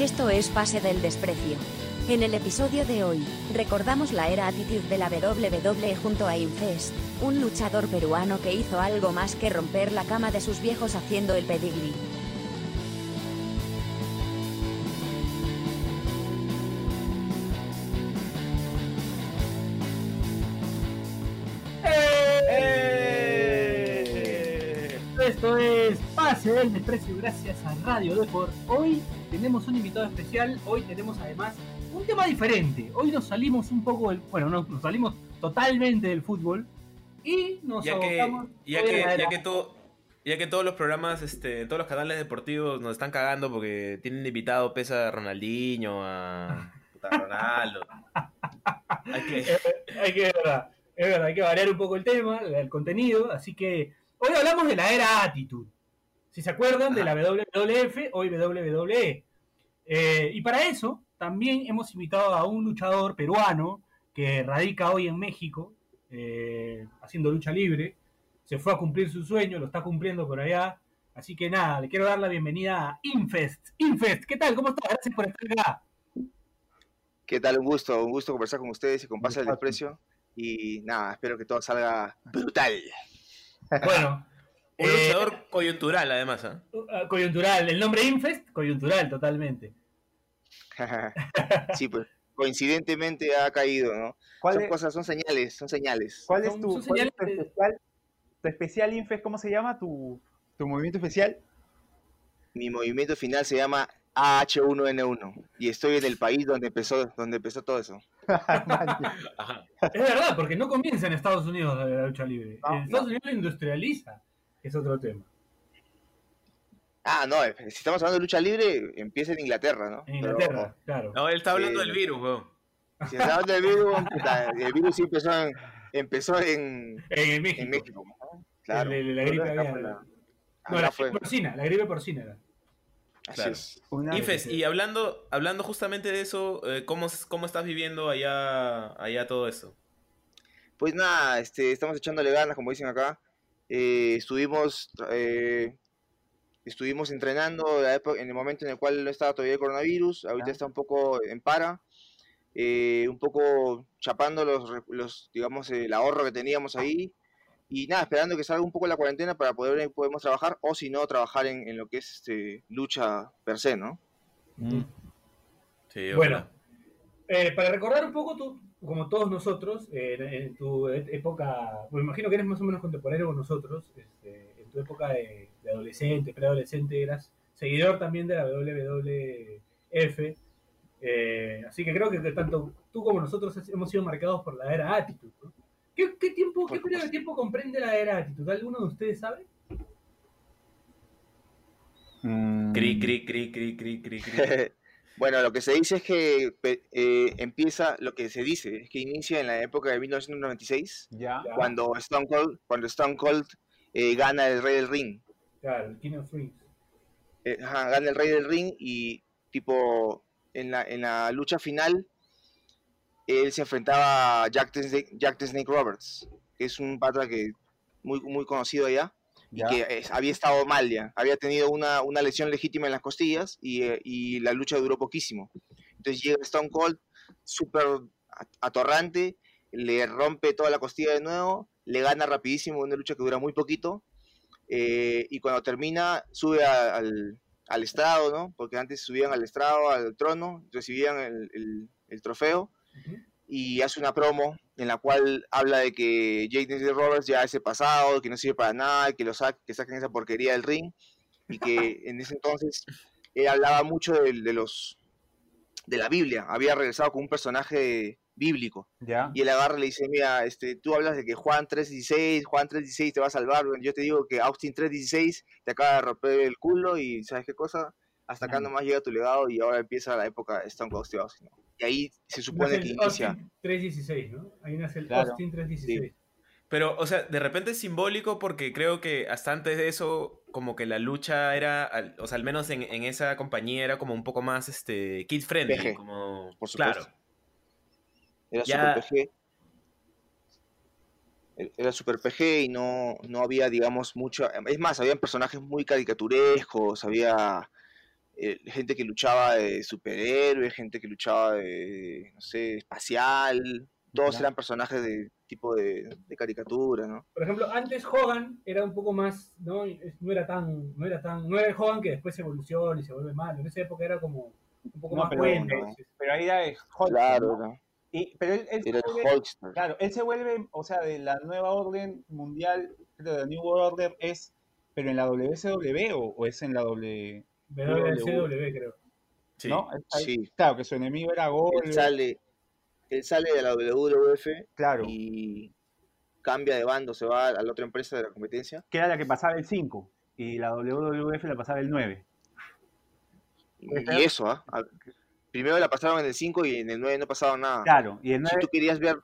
Esto es Pase del Desprecio. En el episodio de hoy, recordamos la era Attitude de la WWE junto a Infest, un luchador peruano que hizo algo más que romper la cama de sus viejos haciendo el pedigree. Pase del Desprecio gracias a Radio Deport. Hoy tenemos un invitado especial, hoy tenemos además un tema diferente. Hoy nos salimos un poco del, bueno, no, nos salimos totalmente del fútbol y nos ya que, ya que, ya que todo ya que todos los programas este todos los canales deportivos nos están cagando porque tienen invitado pesa a Ronaldinho a Ronaldo Hay que- hay que, es verdad, es verdad, hay que variar un poco el tema, el contenido, así que hoy hablamos de la era Attitude. Si se acuerdan de la WWF, hoy WWE. Eh, y para eso también hemos invitado a un luchador peruano que radica hoy en México, eh, haciendo lucha libre. Se fue a cumplir su sueño, lo está cumpliendo por allá. Así que nada, le quiero dar la bienvenida a Infest. Infest, ¿qué tal? ¿Cómo estás? Gracias por estar acá. ¿Qué tal? Un gusto, un gusto conversar con ustedes y con Pasa el. Desprecio. Y nada, espero que todo salga brutal. Bueno, un eh, luchador coyuntural además. Uh, coyuntural, el nombre Infest, coyuntural totalmente. sí, pues coincidentemente ha caído, ¿no? ¿Cuál Son es, cosas, son señales, son señales. cuál es tu, son cuál es tu señales de- especial, tu especial Infest? ¿Cómo se llama? ¿Tu, tu movimiento especial? Mi movimiento final se llama AH1N1 y estoy en el país donde empezó, donde empezó todo eso. Es verdad, porque no comienza en Estados Unidos la lucha libre. No, en Estados Unidos industrializa, es otro tema. Ah, no, eh, si estamos hablando de lucha libre, empieza en Inglaterra, ¿no? En Pero Inglaterra, claro. no él está hablando Sí. del virus weón. si estamos hablando del virus, el virus sí empezó en, empezó en, En México. en México. ¿no? Claro. El- el- la gripe la- No, la fue. gripe porcina, la gripe porcina era. Así Claro. es. y hablando hablando justamente de eso eh, cómo cómo estás viviendo allá allá todo eso Pues nada, este, estamos echándole ganas, como dicen acá. Eh, estuvimos, eh, estuvimos entrenando la en el momento en el cual no estaba todavía el coronavirus. Ahorita está un poco en para. eh, un poco chapando los, los digamos, el ahorro que teníamos ahí. Y nada, esperando que salga un poco la cuarentena para poder podemos trabajar o si no, trabajar en, en lo que es este, lucha per se, ¿no? sí Bueno, eh, para recordar un poco, tú, como todos nosotros, en, en tu e- época, me imagino que eres más o menos contemporáneo con nosotros, este, en tu época de, de adolescente, preadolescente, eras seguidor también de la WWF. eh, así que creo que, que tanto tú como nosotros hemos sido marcados por la era Attitude. ¿no? ¿Qué, qué tiempo, qué periodo de tiempo comprende la era Attitude? ¿Alguno de ustedes sabe? Mm, cri cri cri cri cri cri cri bueno, lo que se dice es que eh, empieza, lo que se dice es que inicia en la época de 1996. Ya. Ya. cuando Stone Cold, cuando Stone Cold eh, gana el Rey del Ring. Claro, el King of Rings. Eh, ajá, gana el Rey del Ring y tipo en la, en la lucha final él se enfrentaba a Jack the, Snake, Jack the Snake Roberts, que es un pata que muy, muy conocido allá y que es- había estado mal ya, había tenido una, una lesión legítima en las costillas y, eh, y la lucha duró poquísimo. Entonces llega Stone Cold, súper at- atorrante, le rompe toda la costilla de nuevo, le gana rapidísimo una lucha que dura muy poquito eh, y cuando termina sube a- al, al estrado, ¿no? Porque antes subían al estrado, al trono, recibían el, el- el trofeo Ujú. Y hace una promo en la cual habla de que Jaden Roberts ya es el pasado, que no sirve para nada, que lo sa- que saquen esa porquería del ring y que en ese entonces él hablaba mucho de, de los de la Biblia, había regresado con un personaje bíblico Ya. y él agarra y le dice, mira, este, tú hablas de que Juan 3.16, Juan 3.16 te va a salvar, bueno, yo te digo que Austin 3.16 te acaba de romper el culo y ¿sabes qué cosa? Hasta acá Mm. nomás llega tu legado y ahora empieza la época de Stone Cold Steve Austin. ¿no? Y ahí se supone Nace que el inicia. Austin 316, ¿no? Ahí nace el Claro. Austin 316. Pero, o sea, de repente es simbólico porque creo que hasta antes de eso, como que la lucha era, o sea, al menos en, en esa compañía era como un poco más, este, kid friendly. PG, como, por supuesto. Claro. Era Ya- super PG. E- Era super PG y no, no había, digamos, mucho. Es más, habían personajes muy caricaturescos, había eh, gente que luchaba de superhéroe, gente que luchaba de, no sé, espacial, todos eran personajes de tipo de, de caricatura, ¿no? Por ejemplo, antes Hogan era un poco más, ¿no? No era tan, no era tan, no era el Hogan que después evoluciona y se vuelve malo. En esa época era como un poco No, más pero- bueno. no. Pero ahí era el Hulk, Claro, ¿no? Y- pero él, él se era vuelve- el Hulkster. Claro, él se vuelve, o sea, de la nueva orden mundial, de la New World Order, es, pero en la WCW o, o es en la W, WCW, creo. Sí. ¿no? Sí. Claro, que su enemigo era Él sale, él sale de la WWF claro, y cambia de bando, se va a la otra empresa de la competencia. que era la que pasaba el 5 y la WWF la pasaba el 9. Y, eso, ¿ah? Primero la pasaron en el 5 y en el 9 no pasaba nada. Claro, y el si 9, tú querías ver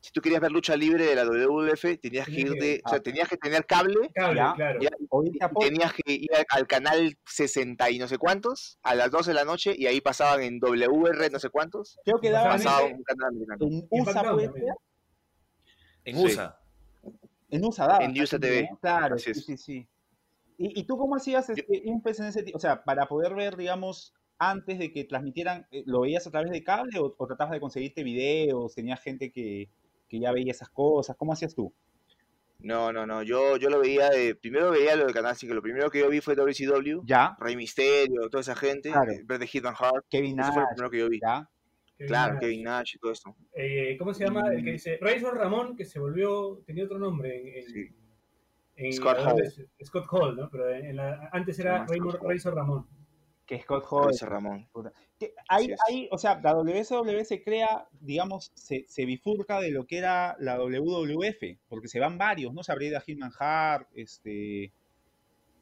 si tú querías ver lucha libre de la WWF tenías que ir de, o sea, tenías que tener cable Cable, Ya, claro. ya, y tenías que ir al, al canal 60 y no sé cuántos a las 12 de la noche y ahí pasaban en WR no sé cuántos creo que daban pasaba un canal americano en en USA, puede ser, En Sí. USA. en USA daban. En USA TV. Claro, sí, sí, sí. ¿Y, y tú cómo hacías este, Infest en ese tipo? O sea, para poder ver, digamos, antes de que transmitieran, eh, ¿lo veías a través de cable o, o tratabas de conseguirte videos? ¿Tenías gente que, que ya veía esas cosas? ¿Cómo hacías tú? no no no yo yo lo veía de primero veía lo del canal 5 lo primero que yo vi fue WCW Ya, Rey Misterio toda esa gente Claro. eh, ver de Hidden Heart Kevin eso fue lo Nash, primero que yo vi ya. Kevin claro Nash. Kevin Nash y todo esto Eh, ¿Cómo se llama? El que dice Razor Ramón, que se volvió, tenía otro nombre. En, en- Sí. en- Scott ¿a dónde Hall. Scott Hall, ¿no? Pero en la- antes era. Razor Ramón. Que Scott Hall. Ramón Que es. ahí, o sea, la WSW se crea, digamos, se, se bifurca de lo que era la WWF, porque se van varios, ¿no? Se abrió Hitman Hart, este...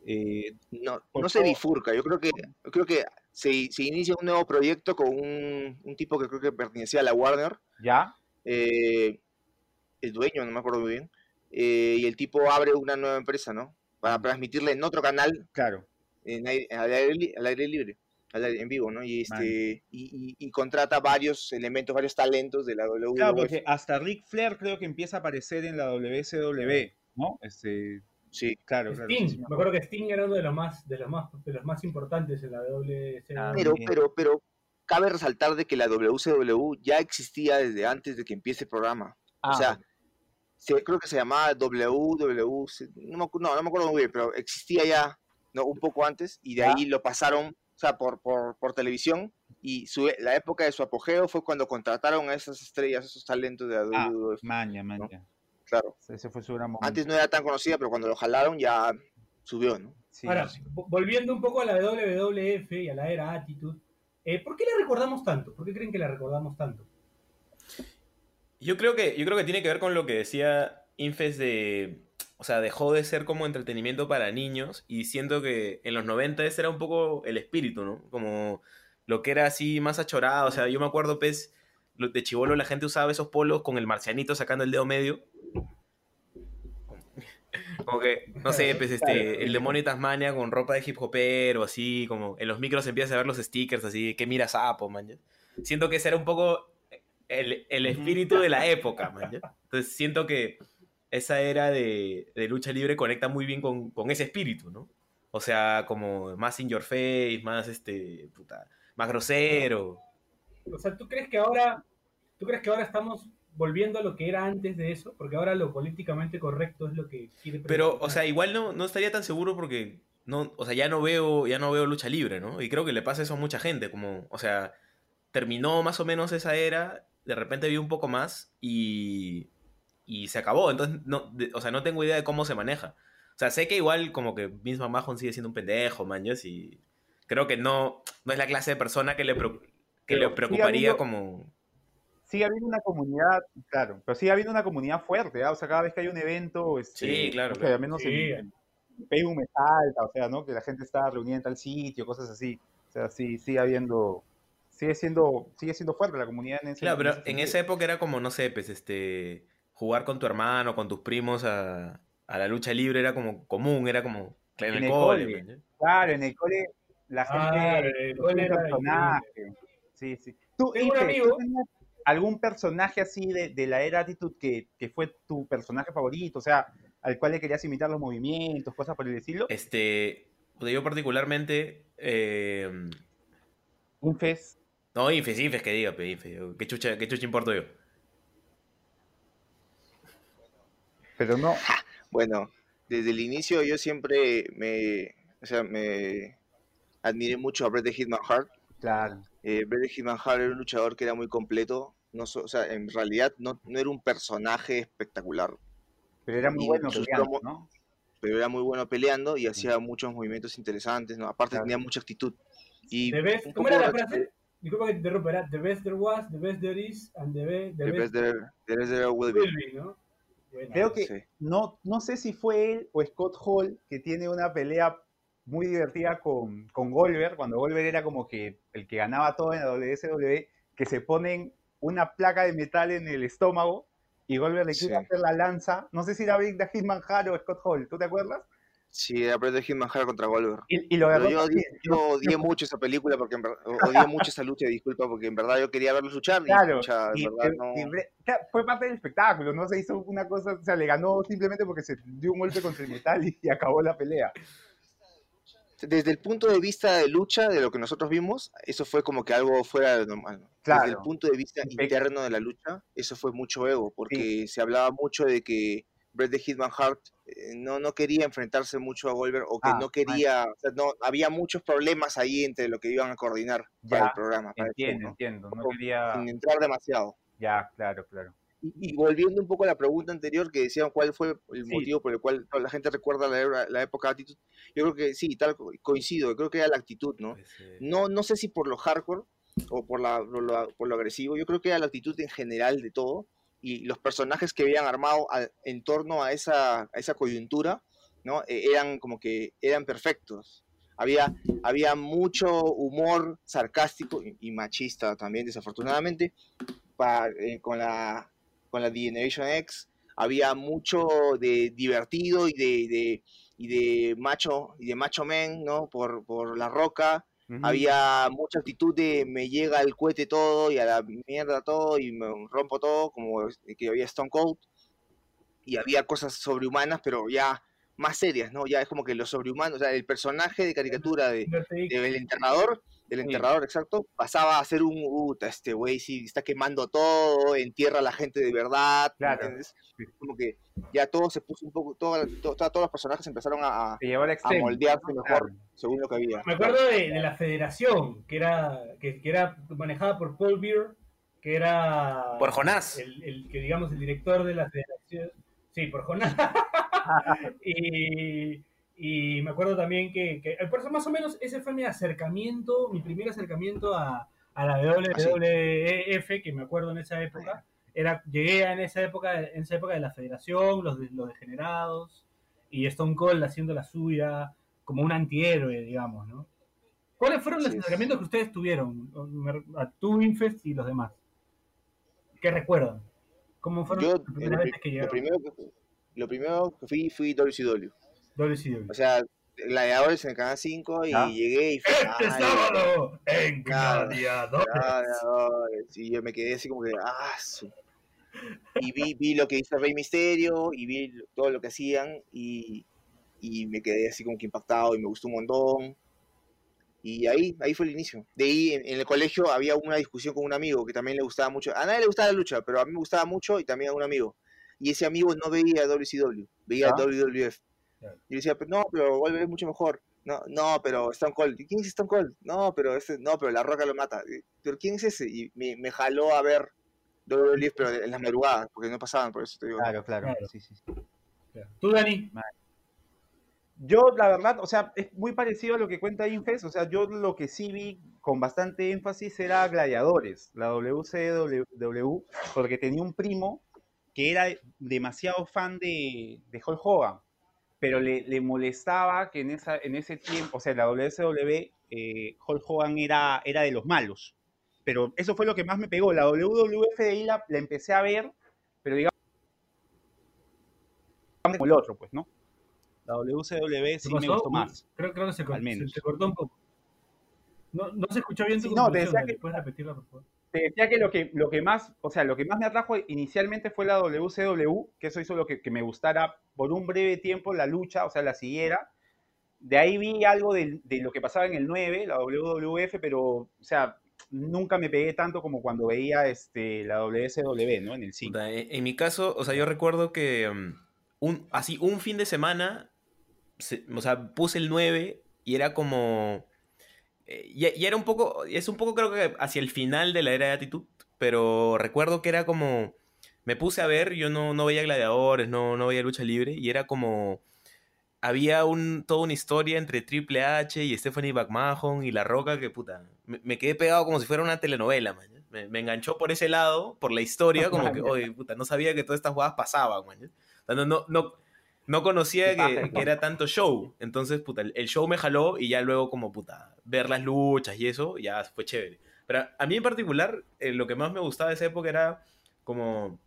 eh, no, no se bifurca, yo creo que, yo creo que se, se inicia un nuevo proyecto con un, un tipo que creo que pertenecía a la Warner, ¿Ya? eh, el dueño, no me acuerdo muy bien, eh, y el tipo abre una nueva empresa, ¿no? Para transmitirle en otro canal, Claro. En aire- al, aire, al aire libre, al aire- en vivo, ¿no? Y, este, y, y- y contrata varios elementos, varios talentos de la WWF. Claro, porque hasta Ric Flair creo que empieza a aparecer en la WSW, ¿no? Este, Sí, claro. Sting, sí, me acuerdo que Sting era uno de los más, de los más, de los más importantes en la WCW. Ah, pero, pero, pero cabe resaltar de que la WCW ya existía desde antes de que empiece el programa. Ah, o sea, se- creo que se llamaba WW, no no, no me acuerdo muy bien, pero existía ya ¿no? un poco antes y de ahí lo pasaron, o sea, por, por, por televisión y su, la época de su apogeo fue cuando contrataron a esas estrellas, esos talentos de la Ah, maña, maña. claro. Ese fue su gran momento. Antes no era tan conocida, pero cuando lo jalaron ya subió, ¿no? Sí, Ahora, sí. volviendo un poco a la WWF y a la era Attitude, eh, ¿por qué la recordamos tanto? ¿Por qué creen que la recordamos tanto? Yo creo que, yo creo que tiene que ver con lo que decía Infes de. O sea, dejó de ser como entretenimiento para niños y siento que en los 90 ese era un poco el espíritu, ¿no? Como lo que era así más achorado. O sea, yo me acuerdo, pues, lo- de chivolo la gente usaba esos polos con el marcianito sacando el dedo medio. Como que, no sé, pues este, el demonio de Tasmania con ropa de hip hopero, así, como en los micros empiezas a ver los stickers, así, que mira sapo, man. ¿ya? Siento que ese era un poco el, el espíritu de la época, man. Entonces siento que esa era de, de lucha libre conecta muy bien con, con ese espíritu, ¿no? O sea, como más in your face, más este, puta, más grosero. O sea, ¿tú crees que ahora, tú crees que ahora estamos volviendo a lo que era antes de eso? Porque ahora lo políticamente correcto es lo que quiere Pero, o sea, igual no, no estaría tan seguro porque no, o sea, ya no veo, ya no veo lucha libre, ¿no? Y creo que le pasa eso a mucha gente, como, o sea, terminó más o menos esa era, de repente vi un poco más y, y se acabó. Entonces, no, de- o sea, no tengo idea de cómo se maneja. O sea, sé que igual como que Vince McMahon sigue siendo un pendejo, maños, y creo que no, no es la clase de persona que le, que le preocuparía habiendo- como... Sigue habiendo una comunidad, claro, pero sigue habiendo una comunidad fuerte, ¿ah? O sea, cada vez que hay un evento, este, Sí, claro, sé, claro. al menos Sí. en, en Facebook me salta, o sea, ¿no? Que la gente está reunida en tal sitio, cosas así. O sea, sí, sigue habiendo, sigue siendo, sigue siendo fuerte la comunidad en ese Claro, pero ese en esa época era como, no sé, pues, este, jugar con tu hermano, con tus primos a, a la lucha libre era como común, era como en En el el cole. ¿ya? Claro, en el cole la gente el cole era personaje. Sí, sí. ¿Tú, Tengo un amigo- ¿tú tenías algún personaje así de, de la era Attitude que, que fue tu personaje favorito? O sea, al cual le querías imitar los movimientos, cosas por el estilo. Este, pues, yo particularmente Eh, Infes. no, Infes, Infes que diga, pe, Infes. ¿Qué chucha, qué chucha importo yo? Pero no. Bueno, desde el inicio yo siempre me, o sea, me admiré mucho a Bret the Hitman Hart. Claro. Eh, Bret the Hitman Hart era un luchador que era muy completo. No, so- o sea, en realidad no, no era un personaje espectacular, Pero era muy Y bueno peleando, ¿no? pero era muy bueno peleando y hacía muchos movimientos interesantes, ¿no? Aparte Claro. tenía mucha actitud. Y The best, ¿Cómo era la de- frase? Disculpa que te interrumpa, era The best there was, the best there is, and the, be- the The best best there, the best there will be. will be, ¿no? Creo que Sí. no, no sé si fue él o Scott Hall que tiene una pelea muy divertida con, con Goldberg, cuando Goldberg era como que el que ganaba todo en la WSW, que se ponen una placa de metal en el estómago y Goldberg le quiere Sí. hacer la lanza. No sé si era Big the Hitman Hart o Scott Hall, ¿tú te acuerdas? Sí, Bret the Hitman Hart contra Goldberg. Y, y lo agarró yo, odié, yo odié mucho esa película porque en verdad, odié mucho esa lucha, disculpa, porque en verdad yo quería verlos luchar Claro, pucha, en y- verdad no. claro, fue parte del espectáculo, no se hizo una cosa, o sea, le ganó simplemente porque se dio un golpe contra el metal y, y acabó la pelea. Desde el punto de vista de lucha, de lo que nosotros vimos, eso fue como que algo fuera de normal. ¿no? Desde el Claro. punto de vista interno de la lucha, eso fue mucho ego, porque se hablaba mucho de que Bret the Hitman Hart eh, no, no quería enfrentarse mucho a Goldberg o que Ah, no quería, o sea, no, había muchos problemas ahí entre lo que iban a coordinar para el programa. para show, Entiendo, entiendo, no quería... Sin entrar demasiado. Ya, claro, claro. Y, y volviendo un poco a la pregunta anterior que decían cuál fue el Sí. motivo por el cual toda la gente recuerda la, época de actitud, yo creo que sí, tal co- coincido, creo que era la actitud, ¿no? Pues, eh, No, no sé si por lo hardcore o por, la, por, lo, por lo agresivo, yo creo que era la actitud en general de todo y los personajes que habían armado al- en torno a esa, a esa coyuntura, ¿no? Eh, eran como que eran perfectos. Había, había mucho humor sarcástico y, machista también, desafortunadamente, pa- eh, con la con la Generation X. Había mucho de divertido y de, de- y de macho y de macho men, ¿no? Por, por la roca. Había mucha actitud de me llega el cohete todo y a la mierda todo y me rompo todo, como que había Stone Cold. Y había cosas sobrehumanas, pero ya más serias, ¿no? Ya es como que lo sobrehumano, o sea, el personaje de caricatura de, Undertaker. Del enterrador, Sí. exacto, pasaba a ser un, "Uta, este güey sí está quemando todo, entierra a la gente de verdad, ¿me Claro. entiendes? Como que ya todo se puso un poco, todo, todo- todos los personajes empezaron a, a moldearse mejor Claro. según lo que había. Me acuerdo de, de la federación, que era, que, que era manejada por Paul Beer, que era Por Jonás. el, el que digamos el director de la federación. Sí, por Jonás. y, y me acuerdo también que, que por eso más o menos ese fue mi acercamiento, mi primer acercamiento a, a la WWF, que me acuerdo en esa época. Era, llegué en esa época, en esa época de la federación, los, de- los degenerados, y Stone Cold haciendo la suya, como un antihéroe, digamos, ¿no? ¿Cuáles fueron los acercamientos que ustedes tuvieron a tu Infest y los demás? ¿Qué recuerdan? ¿Cómo fueron Yo, las primeras veces que pri- lo llegaron? primero que, lo primero que fui, fui WCW. WCW? O sea, gladiadores en el canal 5 y ¿Ah? llegué y. ¡Este "Ay, sábado en. Gladiadores! gladiadores", Y yo me quedé así como que. ¡Ah! su- Y vi, vi lo que hizo Rey Misterio y vi todo lo que hacían y, y me quedé así como que impactado y me gustó un montón. Y ahí, ahí fue el inicio. De ahí en, en el colegio había una discusión con un amigo que también le gustaba mucho. A nadie le gustaba la lucha, pero a mí me gustaba mucho y también a un amigo. Y ese amigo no veía WCW, veía Ah. WWF. Claro. Y yo decía, pero no, pero Wolverine es mucho mejor. No, no, pero Stone Cold. ¿Y ¿Quién es Stone Cold? No, pero ese, no, pero La Roca lo mata. ¿Pero quién es ese? Y me, me jaló a ver WWF, pero en las madrugadas, porque no pasaban, por eso te digo. Claro, claro. Claro. Sí, sí, sí. ¿Tú, Dani? Yo, la verdad, o sea, es muy parecido a lo que cuenta Infest. O sea, yo lo que sí vi con bastante énfasis era Gladiadores, la WCW, porque tenía un primo que era demasiado fan de, de Hulk Hogan, pero le, le molestaba que en, esa, en ese tiempo, o sea, en la WCW, eh, Hulk Hogan era, era de los malos. Pero eso fue lo que más me pegó. La WWF de ahí la, la empecé a ver, pero digamos como el otro, pues, ¿no? La WCW sí ¿Qué me gustó más. Creo, creo que se, cor- Al menos. se- se cortó un poco. No, no se escuchó bien tu Sí, no, te decía que- ¿Puedes repetirla, por favor? Te decía que lo que, lo que más, o sea, lo que más me atrajo inicialmente fue la WCW, que eso hizo lo que, que me gustara por un breve tiempo la lucha, o sea, la siguiera, de ahí vi algo de, de lo que pasaba en el 9, la WWF, pero, o sea, nunca me pegué tanto como cuando veía este, la WSW, ¿no? En el 5. Puta, En, en mi caso, o sea, yo recuerdo que mm, un, así un fin de semana, se- o sea, puse el 9 y era como... eh, Y, y era un poco, es un poco creo que hacia el final de la era de actitud, pero recuerdo que era como, me puse a ver, yo no, no veía gladiadores, no, no veía lucha libre, y era como, había un, toda una historia entre Triple H y Stephanie McMahon y La Roca que puta, me, me quedé pegado como si fuera una telenovela, man. Me, me enganchó por ese lado, por la historia, como que, oye, puta, no sabía que todas estas jugadas pasaban, man. O sea, no, no, no, no conocía que, que era tanto show. Entonces, puta, el, show me jaló y ya luego como, puta, ver las luchas y eso, ya fue chévere. Pero a mí en particular, eh, lo que más me gustaba de esa época era como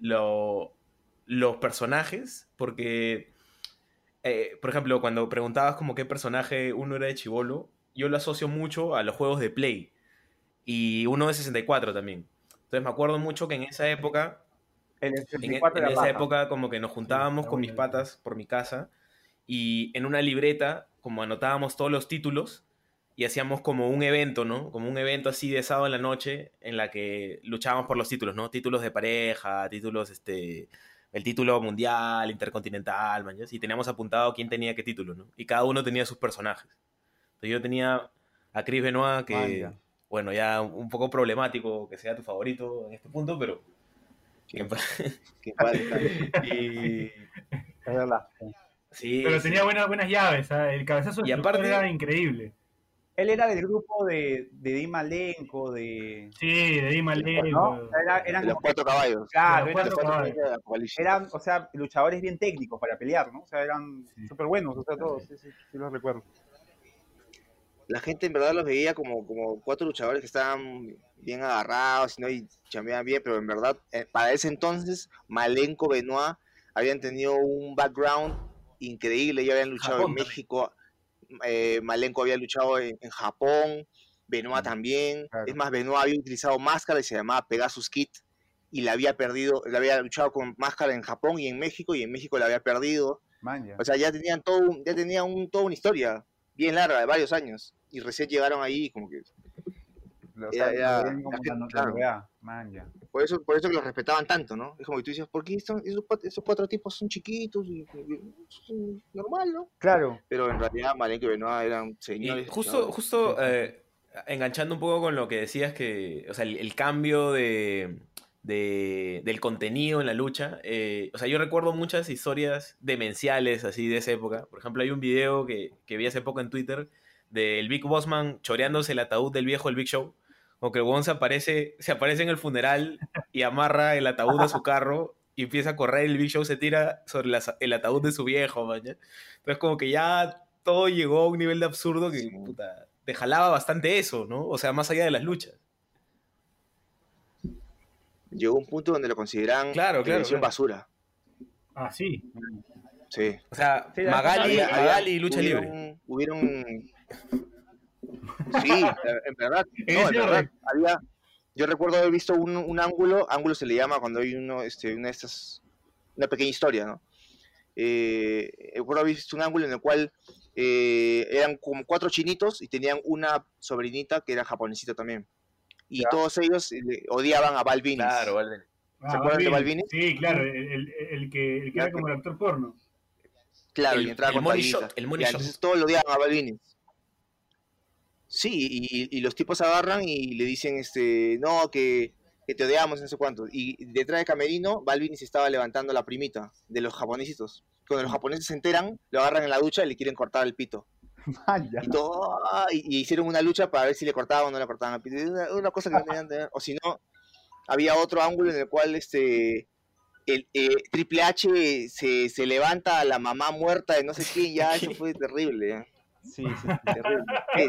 lo, los personajes, porque, eh, por ejemplo, cuando preguntabas como qué personaje uno era de Chivolo, yo lo asocio mucho a los juegos de Play y uno de 64 también. Entonces me acuerdo mucho que en esa época en, e- 64 en era esa época como que nos juntábamos con mis patas por mi casa y en una libreta como anotábamos todos los títulos y hacíamos como un evento, ¿no? Como un evento así de sábado en la noche en la que luchábamos por los títulos, ¿no? Títulos de pareja, títulos, este, el título mundial, intercontinental, man, ¿ya? y teníamos apuntado quién tenía qué título, ¿no? Y cada uno tenía sus personajes. Entonces yo tenía a Chris Benoit que, bueno, ya un poco problemático que sea tu favorito en este punto, pero... Que padre, claro. y, Es verdad. Sí, Pero sí. tenía buenas, buenas llaves, ¿ah? el cabezazo Y aparte- era increíble. Él era del grupo de, de Di Malenko, de... Sí, de Di Malenko. ¿no? Era- eran Los cuatro caballos. claro, Los eran, cuatro caballos. eran, o sea, luchadores bien técnicos para pelear, ¿no? O sea, eran Sí. súper buenos, o sea, todos, sí, sí, sí los recuerdo. La gente en verdad los veía como, como cuatro luchadores que estaban bien agarrados ¿no? y chambeaban bien, pero en verdad, eh, para ese entonces, Malenko, Benoit habían tenido un background increíble. Ya habían luchado Japón en también. México, eh, Malenko había luchado en, en Japón, Benoit también. Claro. Es más, Benoit había utilizado máscara y se llamaba Pegasus Kid y la había perdido, la había luchado con máscara en Japón y en México y en México la había perdido. Man. O sea, ya tenían todo, ya tenían un, toda una historia bien larga de varios años y recién llegaron ahí como que O era- sea, era- lo ven como la gente, la- la claro. NBA, man, ya. por eso por eso que los respetaban tanto, ¿no? Es como que tú dices, ¿por qué estos, esos, cuatro, esos cuatro tipos son chiquitos y, y- son normal, ¿no? Claro, Pero en realidad Malenko y Benoit eran Y señores. justo, luchadores. justo eh, enganchando un poco con lo que decías que, o sea, el, el cambio de, de- del contenido en la lucha, eh, o sea, yo recuerdo muchas historias demenciales así de esa época. Por ejemplo, hay un video que, que vi hace poco en Twitter del Big Bossman choreándose el ataúd del viejo el Big Show. O que el se aparece, se aparece en el funeral y amarra el ataúd a su carro y empieza a correr y el Big Show se tira sobre la- el ataúd de su viejo, man. Entonces como que ya todo llegó a un nivel de absurdo que, Sí. puta, te jalaba bastante eso, ¿no? O sea, más allá de las luchas. Llegó un punto donde lo consideraban Claro, claro, basura. Ah, sí. Sí. O sea, Sí, Magali, Magali y lucha libre. Hubieron. Sí, en verdad. No, en verdad. Había. Yo recuerdo haber visto un, un ángulo. Ángulo se le llama cuando hay uno, este, una de estas. Una pequeña historia, ¿no? Eh, recuerdo haber visto un ángulo en el cual eh, eran como cuatro chinitos y tenían una sobrinita que era japonesita también. Y Ya. todos ellos eh, odiaban a Balvin. Claro, vale. Ah, ¿Se acuerdan de. Balvini? Sí, claro, el, el- que, el que era como el actor porno. Claro, El- y entraba el con money Balvinita. shot, el money shot. Entonces todos lo odiaban a Balvini. Sí, y, y los tipos agarran y le dicen, este, no, que, que te odiamos, no sé cuánto. Y detrás de Camerino, Balvini se estaba levantando la primita de los japonesitos. Cuando los japoneses se enteran, lo agarran en la ducha y le quieren cortar el pito. man, ya. Y, todo, y, y hicieron una lucha para ver si le cortaban o no le cortaban el pito. Una, una cosa que no tenían que ver. O si no, había otro ángulo en el cual este el eh, Triple H se, se levanta a la mamá muerta de no sé quién, ya eso fue terrible. Sí, sí. Terrible. Sí,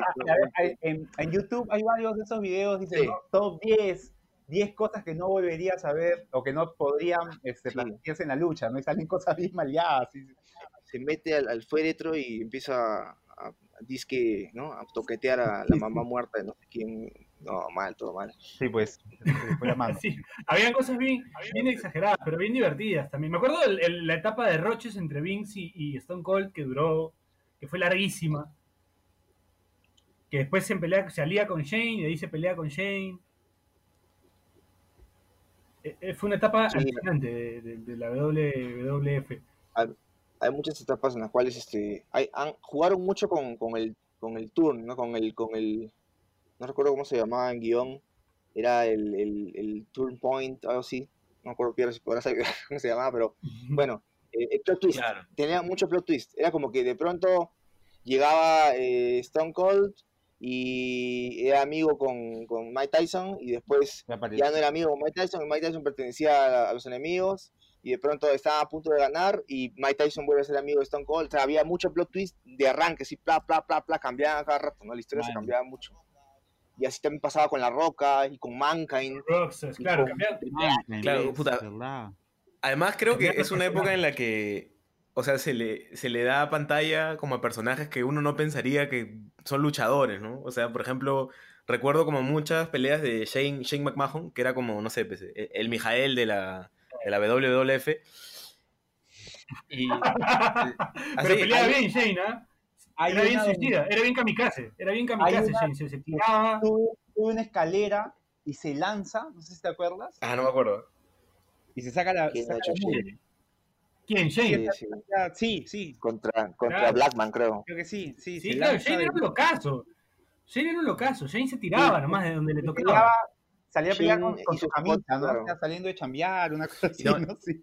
hay- En, en YouTube hay varios de esos videos, dice Sí. ¿no? top 10, 10 cosas que no volverías a ver o que no podrían este, Sí. transmitirse en la lucha, ¿no? Y salen cosas bien maleadas. sí, sí. se mete al, al féretro y empieza a, a, disque, ¿no? a toquetear a la mamá muerta de no sé quién. No, mal, todo mal. Sí, pues, se fue la mano. Sí, habían cosas bien, bien exageradas, pero bien divertidas también. Me acuerdo el- el- la etapa de roches entre Vince y, y Stone Cold que duró que fue larguísima. Que después se, pelea, se alía con Shane y ahí se pelea con Shane. Eh, eh, fue una etapa Sí. alucinante de, de- de la WWF. hay muchas etapas en las cuales este, hay, han, jugaron mucho con, con el, con el turn, ¿no? Con el, con el, no recuerdo cómo se llamaba en guion, era el, el, el turn point, algo así, no recuerdo si podrás saber cómo se llamaba, pero bueno, eh, plot twist, Claro. tenía mucho plot twist, era como que de pronto llegaba eh, Stone Cold y era amigo con, con Mike Tyson y después ya no era amigo con Mike Tyson, y Mike Tyson pertenecía a, a los enemigos y de pronto estaba a punto de ganar y Mike Tyson vuelve a ser amigo de Stone Cold. O sea, había mucho plot twist de arranque, así, pla, pla, pla, pla, cambiaban cada rato, ¿no? La historia se cambiaba mucho. Y así también pasaba con La Roca y con Mankind. Roxas, claro, con- cambiaron- Claro, puta. Además, creo que es una época en la que, o sea, se le, se le da pantalla como a personajes que uno no pensaría que son luchadores, ¿no? O sea, por ejemplo, recuerdo como muchas peleas de Shane, Shane McMahon, que era como, no sé, pues, el el Mijael de la, de la WWF. Y, Pero peleaba hay- bien Shane, ¿ah? Hay Era bien suicida, era bien kamikaze, era bien kamikaze una- Shane, se, se tiraba. sube, sube una escalera y se lanza, no sé si te acuerdas, Ah, no me acuerdo. Y se saca la, ¿Quién saca ha hecho la mugre. Shane? ¿Quién? Shane. Sí, sí, Sí, sí, contra, contra Claro. Blackman, creo. creo que sí, sí, Sí, claro, Shane era un locazo. Shane era un locazo, Shane se tiraba Sí. nomás de donde le tocaba. peleaba, salía a pelear con, su camisa, ¿no? claro. Saliendo de chambear, una cosa así, No. ¿no? Sí.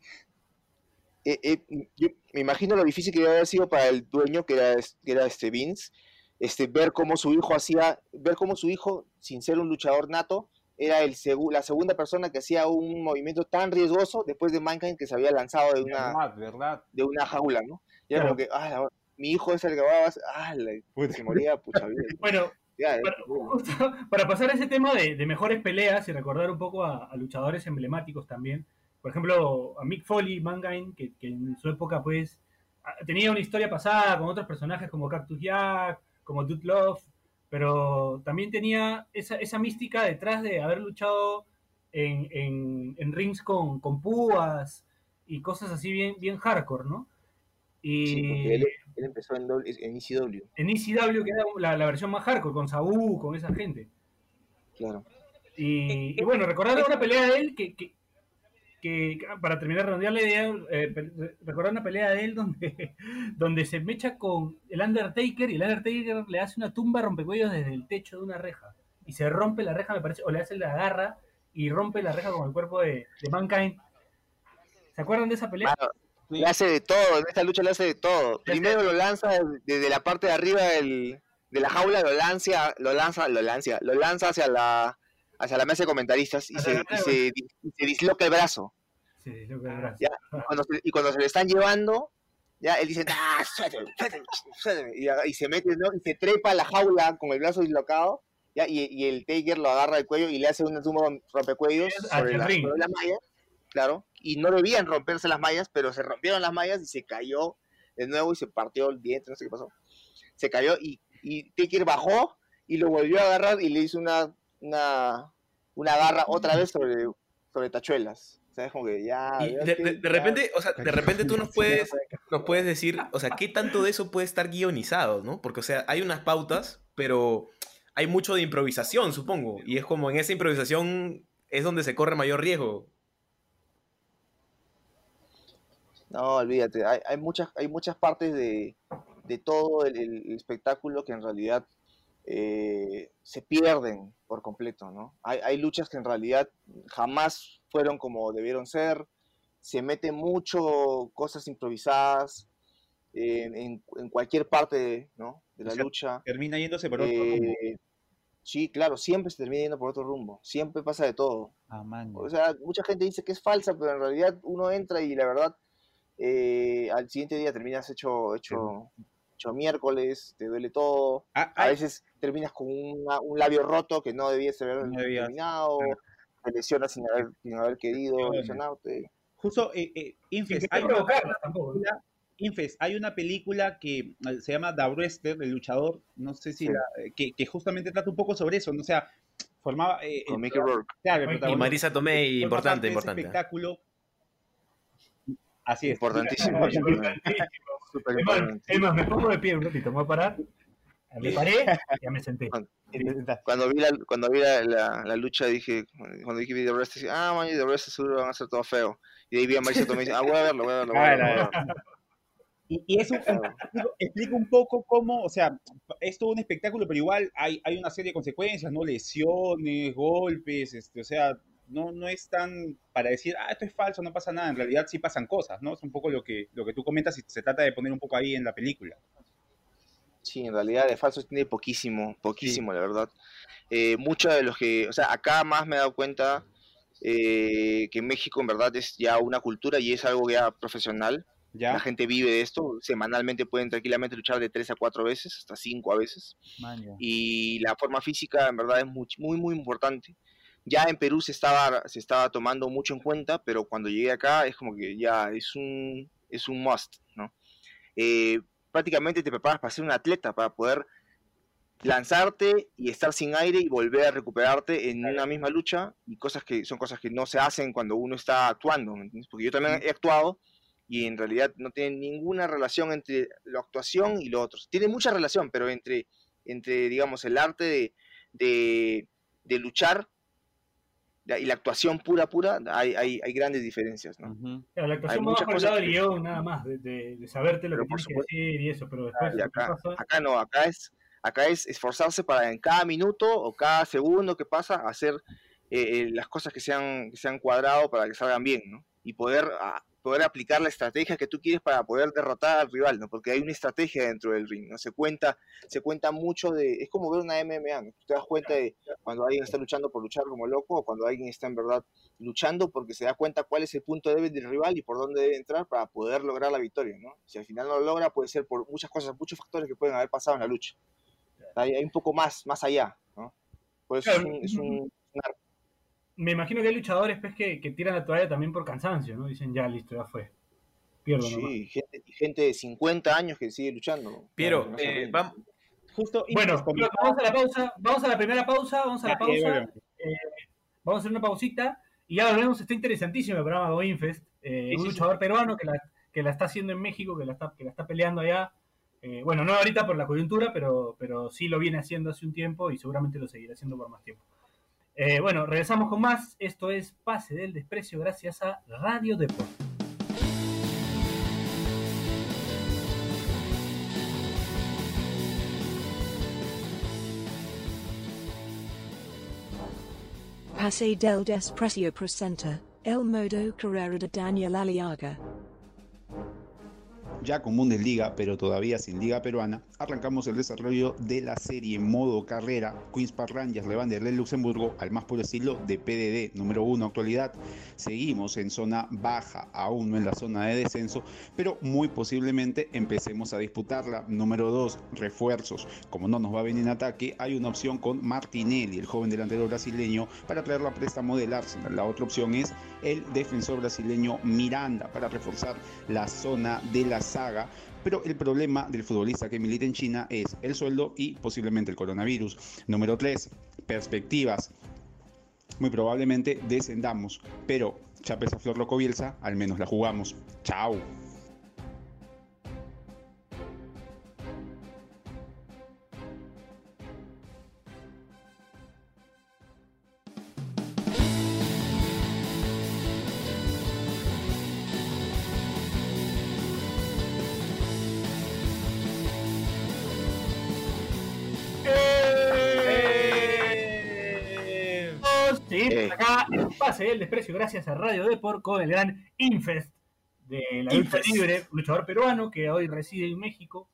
Eh, eh, yo me imagino lo difícil que debe haber sido para el dueño, que era, que era este Vince, este, ver cómo su hijo hacía, ver cómo su hijo, sin ser un luchador nato, era el segu- la segunda persona que hacía un movimiento tan riesgoso después de Mankind que se había lanzado de una, Verdad, verdad. de una jaula, ¿no? Y era Claro. como que, ah, la- mi hijo es el que va a... Ah, la- Puta. se moría, pucha vida. Bueno, Ya, eh, para, justo para pasar a ese tema de, de mejores peleas y recordar un poco a, a luchadores emblemáticos también. Por ejemplo, a Mick Foley, Mankind, que, que en su época pues a- tenía una historia pasada con otros personajes como Cactus Jack, como Dude Love, pero también tenía esa, esa mística detrás de haber luchado en, en- en rings con, con púas y cosas así bien, bien hardcore, ¿no? Y Sí, porque él, él empezó en, doble- en ECW, en ECW, que era la, la versión más hardcore, con Sabu, con esa gente. claro. Y, y bueno, recordar una pelea de él que, que, que- para terminar de redondear la idea, eh, recordar una pelea de él donde, donde se mecha con el Undertaker y el Undertaker le hace una tumba rompecuellos desde el techo de una reja. Y se rompe la reja, me parece, o le hace la garra y rompe la reja con el cuerpo de, de Mankind. ¿Se acuerdan de esa pelea? Mano, le hace de todo, en esta lucha le hace de todo. Primero lo lanza desde la parte de arriba del- de la jaula, lo lanza, lo lanza, lo lanza, lo lanza hacia la hacia la mesa de comentaristas y se, y se, y se disloca el brazo. Ya. Y cuando se, y cuando se le están llevando, ya él dice, ah, suéltame, suéltame, suéltame", y, y se mete, ¿no? Y se trepa a la jaula con el brazo dislocado, ya, y, y el Taker lo agarra del cuello y le hace un zumba rompecuellos sobre el la, sobre la malla, claro, y no debían romperse las mallas, pero se rompieron las mallas y se cayó de nuevo y se partió el diente, no sé qué pasó. Se cayó y, y Taker bajó y lo volvió a agarrar y le hizo una, una, una garra otra vez sobre, sobre tachuelas. O sea, es como que ya... Y de, que- de- de ya- repente, o sea, de repente tú nos puedes, nos puedes decir, o sea, ¿qué tanto de eso puede estar guionizado, no? Porque, o sea, hay unas pautas, pero hay mucho de improvisación, supongo. Y es como en esa improvisación es donde se corre mayor riesgo. No, olvídate, hay, hay muchas, hay muchas partes de, de todo el, el espectáculo que en realidad eh, se pierden por completo, ¿no? Hay, hay luchas que en realidad jamás fueron como debieron ser, se mete mucho cosas improvisadas en, en- en cualquier parte, ¿no? de la O sea, lucha. Termina yéndose por otro rumbo. Eh, sí, claro, siempre se termina yendo por otro rumbo, siempre pasa de todo. Ah. O sea, mucha gente dice que es falsa, pero en realidad uno entra y la verdad eh, al siguiente día terminas hecho, hecho, hecho miércoles, te duele todo. Ah, A ay, veces terminas con una- un labio roto que no debías haber No debías, terminado, claro. te lesionas sin haber, sin haber querido bueno. lesionarte. justo, eh, eh, Infes, hay una, película- Infes, hay una película que eh, se llama The Wrestler, el luchador, no sé si Sí. la, eh, que, que justamente trata un poco sobre eso, ¿no? O sea, formaba... eh, Con Mickey Rourke. Claro, Y Marisa Tomei, importante, importante. espectáculo. Así es. Importantísimo. Importantísimo. súper Es más, importante. es más, me pongo de pie un ratito, me voy a parar. Me paré, ya me senté. Cuando vi la, cuando vi la, la, la lucha dije, cuando dije The Rest, dije, ah, man, The Rest seguro van a ser todo feo. Y ahí vi a Marisa Tomei y dice, ah, voy a verlo, voy a verlo. Voy a verlo, voy a verlo. Y, y eso explica, explica un poco cómo, o sea, es todo un espectáculo, pero igual hay, hay una serie de consecuencias, ¿no? Lesiones, golpes, este, o sea, no, no es tan para decir, ah, esto es falso, no pasa nada. En realidad sí pasan cosas, ¿no? Es un poco lo que, lo que tú comentas y se trata de poner un poco ahí en la película. Sí, en realidad de falsos tiene poquísimo, poquísimo, la verdad. Eh, muchos de los que, o sea, acá más me he dado cuenta eh, que México en verdad es ya una cultura y es algo ya profesional. ¿Ya? La gente vive de esto, semanalmente pueden tranquilamente luchar de tres a cuatro veces, hasta cinco a veces. Man, y la forma física en verdad es muy, muy, muy importante. Ya en Perú se estaba, se estaba tomando mucho en cuenta, pero cuando llegué acá es como que ya es un, es un must, ¿no? Eh, prácticamente te preparas para ser un atleta, para poder lanzarte y estar sin aire y volver a recuperarte en una misma lucha y cosas que son cosas que no se hacen cuando uno está actuando, ¿me entiendes? Porque yo también he actuado y en realidad no tiene ninguna relación entre la actuación y lo otro. Tiene mucha relación, pero entre, entre digamos, el arte de, de, de luchar y la actuación pura, pura, hay, hay, hay grandes diferencias, ¿no? Ujú. Claro, la actuación va por el cosas lado del que- guion, nada más, de, de- de saberte lo Pero que tienes que supuesto. decir y eso, pero después Y lo que acá, pasa- acá no, acá es, acá es esforzarse para en cada minuto o cada segundo que pasa hacer eh, eh, las cosas que se, han, que se han cuadrado para que salgan bien, ¿no? Y poder, ah, poder aplicar la estrategia que tú quieres para poder derrotar al rival, ¿no? Porque hay una estrategia dentro del ring, ¿no? Se cuenta, se cuenta mucho de, es como ver una MMA, ¿no? Te das cuenta de cuando alguien está luchando por luchar como loco o cuando alguien está en verdad luchando porque se da cuenta cuál es el punto débil del rival y por dónde debe entrar para poder lograr la victoria, ¿no? Si al final no lo logra, puede ser por muchas cosas, muchos factores que pueden haber pasado en la lucha. Hay, hay un poco más, más allá, ¿no? Por eso es un, es un- Me imagino que hay luchadores pues, que, que tiran la toalla también por cansancio, ¿no? Dicen, ya, listo, ya fue. Pierdo nomás. sí, gente, gente de 50 años que sigue luchando. Piero, eh, rinde. vam- Justo, Bueno, vamos a la pausa, vamos a la primera pausa, vamos a la pausa. volvemos. Vamos a hacer una pausita y ya volvemos. Está interesantísimo el programa de Infest. Sí, un sí, luchador peruano que la, que la está haciendo en México, que la está, que la está peleando allá. Eh, bueno, no ahorita por la coyuntura, pero, pero sí lo viene haciendo hace un tiempo y seguramente lo seguirá haciendo por más tiempo. Eh, bueno, regresamos con más. Esto es Pase del Desprecio gracias a Radio Deport. Pase del Desprecio presenta El Modo Carrera de Daniel Aliaga. Ya con Bundesliga, pero todavía sin Liga Peruana, arrancamos el desarrollo de la serie modo carrera Queens Park Rangers Levander de Luxemburgo al más puro estilo de PDD, número uno actualidad. Seguimos en zona baja, aún no en la zona de descenso, pero muy posiblemente empecemos a disputarla. Número dos, refuerzos. Como no nos va bien en ataque, hay una opción con Martinelli, el joven delantero brasileño, para traerlo a préstamo del Arsenal. La otra opción es el defensor brasileño Miranda para reforzar la zona de la saga. Pero el problema del futbolista que milita en China es el sueldo y posiblemente el coronavirus. Número 3. Perspectivas. Muy probablemente descendamos, pero Chapes a Flor Loco Bielsa, al menos la jugamos. Chao. Acá en Pase del Desprecio gracias a Radio Deport con el gran Infest de la lucha Infest. libre, luchador peruano que hoy reside en México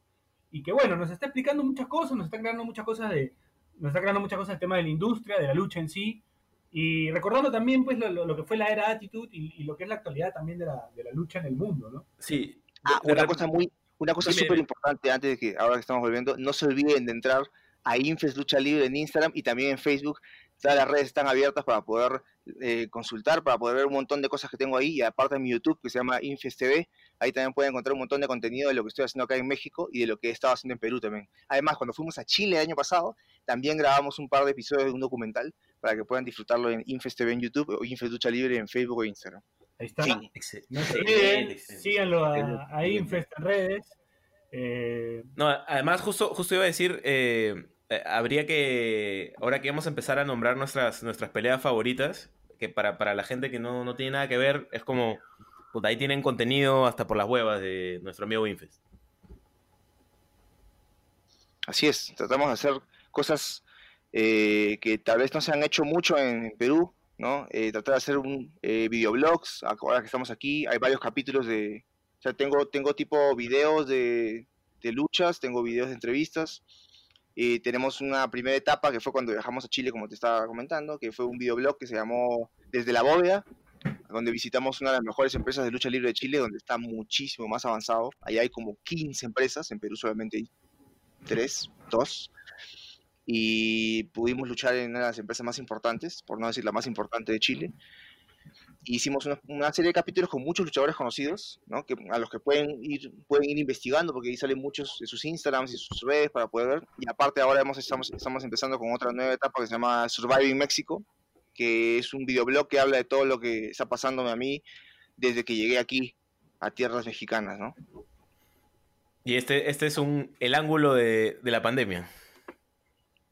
y que bueno, nos está explicando muchas cosas, nos está creando muchas cosas de nos está creando muchas cosas del tema de la industria, de la lucha en sí y recordando también pues lo, que fue la era Attitude y, y lo que es la actualidad también de la, de la lucha en el mundo, ¿no? sí. Ah, de- de una la- cosa muy, una cosa súper importante antes de que ahora que estamos volviendo, no se olviden de entrar a Infes Lucha Libre en Instagram y también en Facebook. Todas las redes están abiertas para poder eh, consultar, para poder ver un montón de cosas que tengo ahí. Y aparte en mi YouTube, que se llama Infes TV, ahí también pueden encontrar un montón de contenido de lo que estoy haciendo acá en México y de lo que he estado haciendo en Perú también. Además, cuando fuimos a Chile el año pasado, también grabamos un par de episodios de un documental para que puedan disfrutarlo en Infes TV en YouTube o Infes Lucha Libre en Facebook o Instagram. Ahí está. Sí. No se Excelente, olviden, excelente. síganlo a, a Infest en redes. Eh, No, además, justo, justo iba a decir, eh, eh, habría que, ahora que vamos a empezar a nombrar nuestras, nuestras peleas favoritas, que para, para la gente que no, no tiene nada que ver, es como, puta, ahí tienen contenido hasta por las huevas de nuestro amigo Winfest. Así es, tratamos de hacer cosas eh, que tal vez no se han hecho mucho en Perú, ¿no? Eh, tratar de hacer un eh, videoblogs, ahora que estamos aquí, hay varios capítulos de, o sea, tengo, tengo tipo videos de, de luchas, tengo videos de entrevistas, y tenemos una primera etapa que fue cuando viajamos a Chile, como te estaba comentando, que fue un videoblog que se llamó Desde la Bóveda, donde visitamos una de las mejores empresas de lucha libre de Chile, donde está muchísimo más avanzado. Allá hay como 15 empresas, en Perú solamente hay 3, 2. Y pudimos luchar en una de las empresas más importantes, por no decir la más importante de Chile. Hicimos una, serie de capítulos con muchos luchadores conocidos, ¿no? que, a los que pueden ir, pueden ir investigando, porque ahí salen muchos de sus Instagrams y sus redes para poder ver. Y aparte ahora hemos, estamos, estamos empezando con otra nueva etapa que se llama Surviving Mexico, que es un videoblog que habla de todo lo que está pasándome a mí desde que llegué aquí a tierras mexicanas, ¿no? Y este, este es un, el ángulo de, de la pandemia.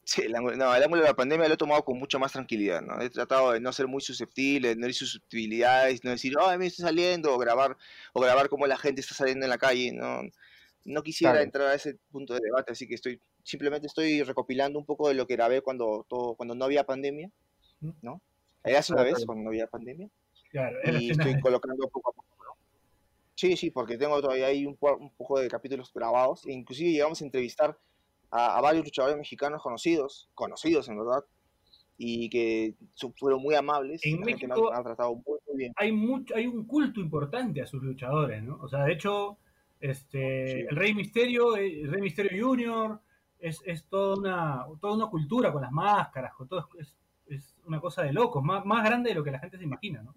Sí, el ángulo, no, el ángulo de la pandemia lo he tomado con mucha más tranquilidad, ¿no? He tratado de no ser muy susceptible, no ir susceptibilidades, no decir, ay, me estoy saliendo, o grabar, o grabar cómo la gente está saliendo en la calle, ¿no? No quisiera Claro. entrar a ese punto de debate, así que estoy, simplemente estoy recopilando un poco de lo que grabé cuando, todo, cuando no había pandemia, ¿no? Ahí hace una vez, cuando no había pandemia, claro, era y estoy colocando poco a poco. Sí, sí, porque tengo todavía ahí un, un poco de capítulos grabados, e inclusive llegamos a entrevistar a, a varios luchadores mexicanos conocidos, conocidos en verdad, y que fueron muy amables, En la gente México- ha tratado muy, muy bien. hay mucho, hay un culto importante a sus luchadores, ¿no? O sea, de hecho, este, Sí. el Rey Misterio, eh, el Rey Misterio Junior, es, es toda una, toda una cultura con las máscaras, con todo, es, es una cosa de locos, más, más grande de lo que la gente se imagina, ¿no?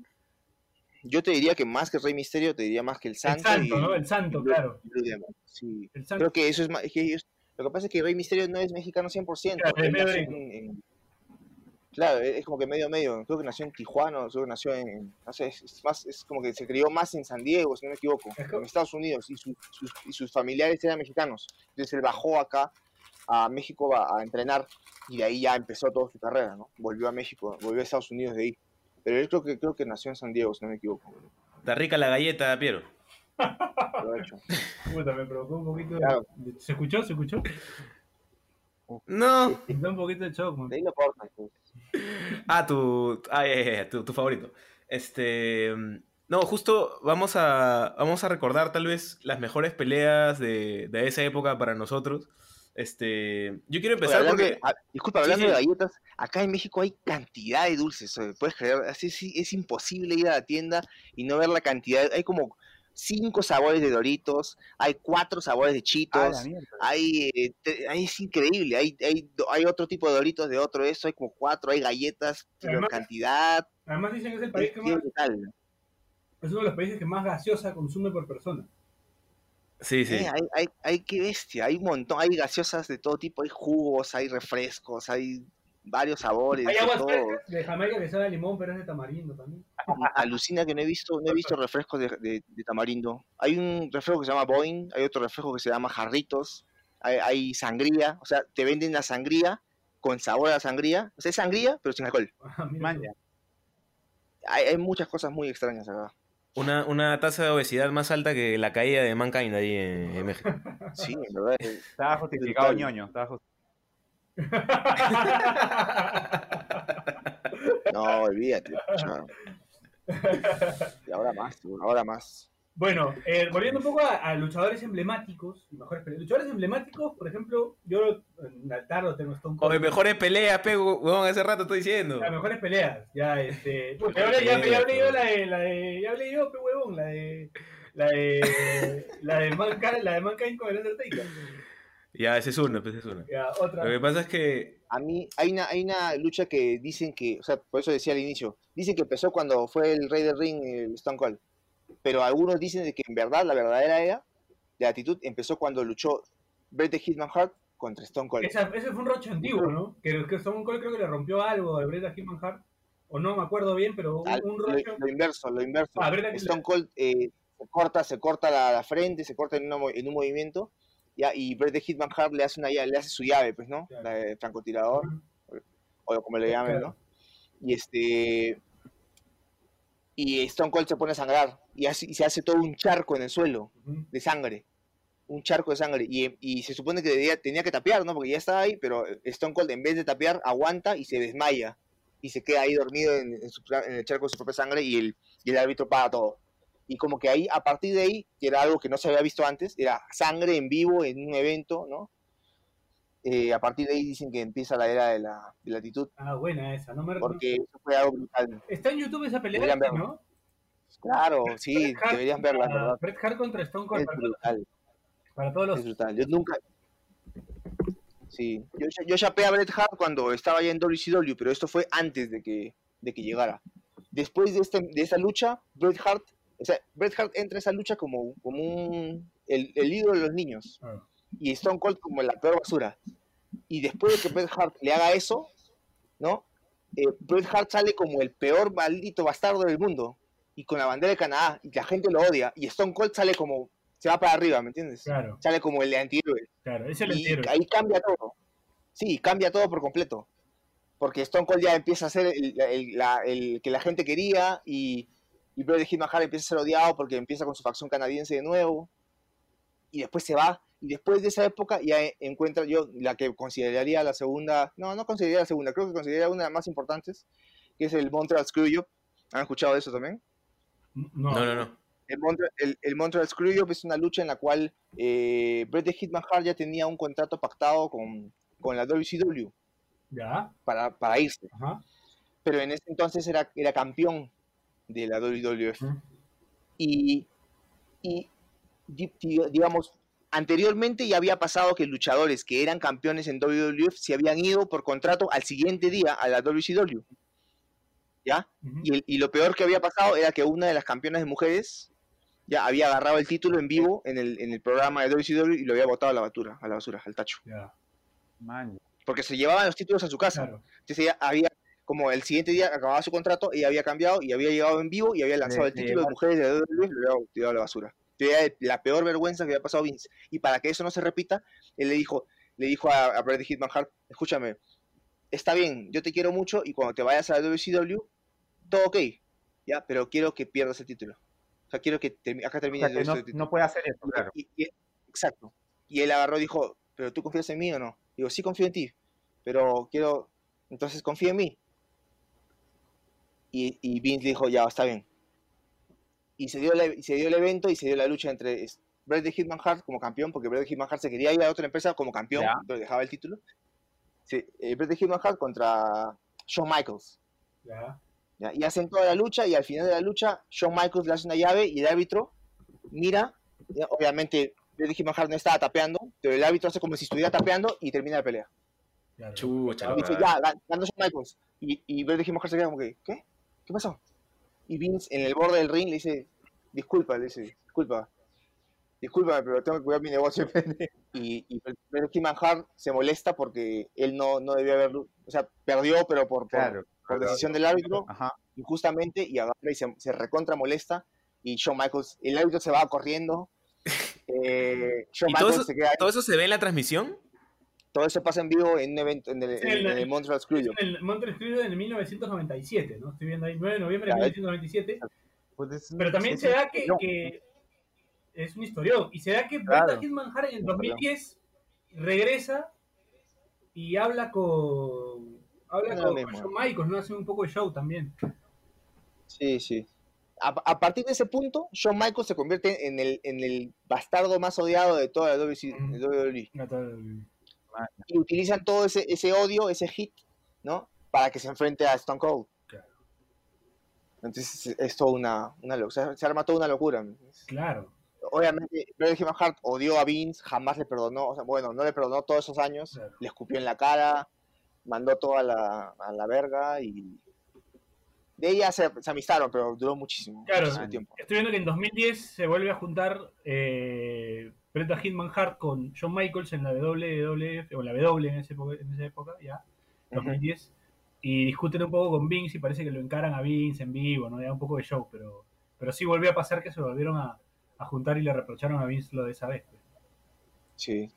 Yo te diría que más que el Rey Misterio, te diría más que el Santo. el Santo, y, ¿no? El Santo, y claro. y sí. El Santo, Creo que eso es más, es que ellos, lo que pasa es que Rey Misterio no es mexicano 100%. Claro, es él medio nació gringo. en- en- claro, es como que medio medio, creo que nació en Tijuana, creo que nació en, no sé, es, es más, es como que se crió más en San Diego, si no me equivoco, en Estados Unidos, y, su- sus, y sus familiares eran mexicanos. Entonces él bajó acá a México a, a entrenar y de ahí ya empezó toda su carrera, ¿no? Volvió a México, volvió a Estados Unidos de ahí. Pero él creo que, creo que nació en San Diego, si no me equivoco. Está rica la galleta, Piero. Lo he hecho. puta, me provocó un poquito de- Claro. de- ¿Se escuchó? ¿Se escuchó? No. Me da un poquito de shock, man. De ahí cortan. pues. Ah, tu, ah, ya, ya, tu, tu favorito. Este, no, justo vamos a, vamos a recordar tal vez las mejores peleas de, de esa época para nosotros. Este, yo quiero Oye, empezar hablando porque... ah, disculpa, hablando sí. de galletas, acá en México hay cantidad de dulces, puedes creer, así es imposible ir a la tienda y no ver la cantidad, hay como cinco sabores de Doritos, hay cuatro sabores de Ah, mierda. hay, eh, te- hay- es increíble, hay, hay, hay otro tipo de Doritos de otro eso, hay como cuatro, hay galletas, pero Además- cantidad, Además dicen que es el país es, que más, es uno de los países que más gaseosa consume por persona. Sí, sí. Eh, hay, hay, hay, qué bestia, hay un montón, hay gaseosas de todo tipo, hay jugos, hay refrescos, hay varios sabores, Hay de aguas de Jamaica que sabe a limón, pero es de tamarindo también. Alucina que no he visto, no he visto refrescos de, de- de tamarindo. Hay un refresco que se llama Boeing, hay otro refresco que se llama Jarritos, hay, hay sangría, o sea, te venden la sangría con sabor a sangría, o sea, es sangría, pero sin alcohol. Ah. Hay, hay muchas cosas muy extrañas acá. Una, una tasa de obesidad más alta que la caída de Mankind ahí en, en México. Sí, en verdad. es- Estaba justificado ñoño. Estaba justi- No, olvídate. chao. Y ahora más, ahora más. Bueno, eh, volviendo un poco a, a luchadores emblemáticos, mejores peleas. Luchadores emblemáticos, por ejemplo, yo en altar lo tengo Stone O Cold. mejores peleas, pego, huevón, hace rato estoy diciendo. Las mejores peleas, ya, este. Ya hablé, ya, ya hablé yo la de, la de. Ya hablé yo, pe huevón, la de. La de. La de Mankind, la de Mankind con el Undertaker. Ya, ese es uno, pues ese es uno. Ya, otra. Lo que pasa es que A mí hay una, hay una lucha que dicen que, o sea, por eso decía al inicio, dicen que empezó cuando fue el rey del ring, el Stone Cold. Pero algunos dicen de que en verdad la verdadera era de actitud empezó cuando luchó Bret the Hitman Hart contra Stone Cold. Esa- ese fue un roche antiguo, ¿no? Que, que Stone Cold creo que le rompió algo al Bret a Hitman Hart. O no me acuerdo bien, pero un, Al- un lo, roche. lo inverso, lo inverso. Ah, a- Stone Cold eh, se corta, se corta la, la frente, se corta en, una en un movimiento ya, y Bret the Hitman Hart le hace, una, le hace su llave, pues, ¿no? La de francotirador, o como le llamen. ¿no? Y este... Y Stone Cold se pone a sangrar, y, hace- y se hace todo un charco en el suelo de sangre. Un charco de sangre. Y, y se supone que debía- tenía que tapear, ¿no? Porque ya estaba ahí, pero Stone Cold en vez de tapear, aguanta y se desmaya. Y se queda ahí dormido en, en su pra- en el charco de su propia sangre y el, y el árbitro paga todo. Y como que ahí, a partir de ahí, que era algo que no se había visto antes, era sangre en vivo en un evento, ¿no? Eh, a partir de ahí dicen que empieza la era de la, de la actitud, Ah, buena esa, no me porque eso fue algo brutal. Está en YouTube esa pelea, Deberían. ¿no? Claro, sí, Hart deberían verla, ¿verdad? Bret Hart contra Stone Cold Es para, brutal. para todos los Es brutal. Yo nunca. Sí. Yo, yo chapé a Bret Hart cuando estaba ya en WCW, pero esto fue antes de que, de que llegara. Después de, este, de esa lucha, Bret Hart. O sea, Bret Hart entra a esa lucha como, como un, el, el ídolo de los niños. Ah. Y Stone Cold como la peor basura. Y después de que Bret Hart le haga eso, ¿no? Eh, Bret Hart sale como el peor maldito bastardo del mundo. Y con la bandera de Canadá. Y la gente lo odia. Y Stone Cold sale como. Se va para arriba, ¿me entiendes? Claro, Sale como el antihéroe. claro, ese lo Y entiendo. ahí cambia todo. Sí, cambia todo por completo. Porque Stone Cold ya empieza a ser el, el- la- el que la gente quería y, y Bret the Hitman Hart empieza a ser odiado porque empieza con su facción canadiense de nuevo. Y después se va. Y después de esa época ya e- encuentra yo la que consideraría la segunda, no, no consideraría la segunda, creo que consideraría una de las más importantes, que es el Montreal Screwjob. ¿Han escuchado de eso también? No, No, no, no. El, Montre- el, el Montreal Screwjob es una lucha en la cual eh, Bret Hitman Hart ya tenía un contrato pactado con, con la WCW Ya, para, para irse. ajá. Pero en ese entonces era, era campeón de la WWF. Y, y di- di- digamos, anteriormente ya había pasado que luchadores que eran campeones en WWF se habían ido por contrato al siguiente día a la WCW. ¿Ya? Y, el- y lo peor que había pasado era que una de las campeonas de mujeres ya había agarrado el título en vivo en el, en el programa de WCW y lo había botado a la basura, a la basura, al tacho. Ya, Man, Porque se llevaban los títulos a su casa. claro. Entonces ella había, como el siguiente día acababa su contrato, ella había cambiado y había llegado en vivo y había lanzado el título de mujeres de WWE y lo había tirado a la basura. La peor vergüenza que había pasado Vince. Y para que eso no se repita, él le dijo, le dijo a, a Bret Hitman Hart, escúchame, está bien, yo te quiero mucho y cuando te vayas a la WCW, todo ok, ya, pero quiero que pierdas el título. O sea, quiero que termi- acá o termine sea, el no, título. no puede hacer eso, claro. Y- y- exacto. Y él agarró y dijo, ¿pero tú confías en mí o no? Digo, sí confío en ti, pero quiero, entonces confía en mí. Y, y Vince le dijo, ya, está bien. Y se, dio la- se dio el evento y se dio la lucha entre Bret the Hitman Hart como campeón, porque Bret the Hitman Hart se quería ir a otra empresa como campeón, Ya. pero dejaba el título. Sí, eh, Bret the Hitman Hart contra Shawn Michaels. Ya, ¿ya? Y hacen toda la lucha y al final de la lucha Shawn Michaels le hace una llave y el árbitro mira, ¿ya? obviamente Bret the Hitman Hart no estaba tapeando, pero el árbitro hace como si estuviera tapeando y termina la pelea. Chucha, Y dice, ya, gan- ganó Shawn Michaels. Y, y Bret the Hitman Hart se queda como que, ¿qué? ¿Qué pasó? Y Vince en el borde del ring le dice, disculpa, le dice, disculpa. Discúlpame, pero tengo que cuidar mi negocio. y, y the Hitman Hart se molesta porque él no, no debió haberlo, o sea, perdió, pero por, por, Claro. por decisión del árbitro Ajá. injustamente y agarra y se, se recontra molesta y Shawn Michaels, el árbitro se va corriendo. Eh, Shawn ¿Y todo Michaels eso, se queda ahí. todo eso se ve en la transmisión? Todo eso pasa en vivo en un evento en el, Sí, en- en el Montreal Screwjob. En el Montreal Screwjob en el 1997, ¿no? Estoy viendo ahí, 9 de noviembre de Claro. 1997. Pues es- Pero también es se da que, es un historión. Y se da que Claro. Hitman Hart en el 2010 regresa y habla con habla No, con, con Shawn Michaels, ¿no? Hace un poco de show también. Sí, sí. A, a partir de ese punto, Shawn Michaels se convierte en el, en el bastardo más odiado de toda la. WWE. No, Y utilizan todo ese, ese odio, ese hit, ¿no? Para que se enfrente a Stone Cold. Claro. Entonces es, toda una, una lo- se, se arma toda una locura. Claro. Obviamente, Hitman Hart odió a Vince, jamás le perdonó, o sea, bueno, no le perdonó todos esos años, Claro. le escupió en la cara, mandó toda la, a la verga y de ella se, se amistaron, pero duró muchísimo, Claro. muchísimo tiempo. Estoy viendo que en 2010 se vuelve a juntar eh, Bret Hitman Hart con Shawn Michaels en la WWF, o la W en, ese en esa época, ya, 2010, y discuten un poco con Vince y parece que lo encaran a Vince en vivo, ¿no? Da un poco de show, pero, pero sí volvió a pasar que se volvieron a, a juntar y le reprocharon a Vince lo de esa vez. pues. Sí.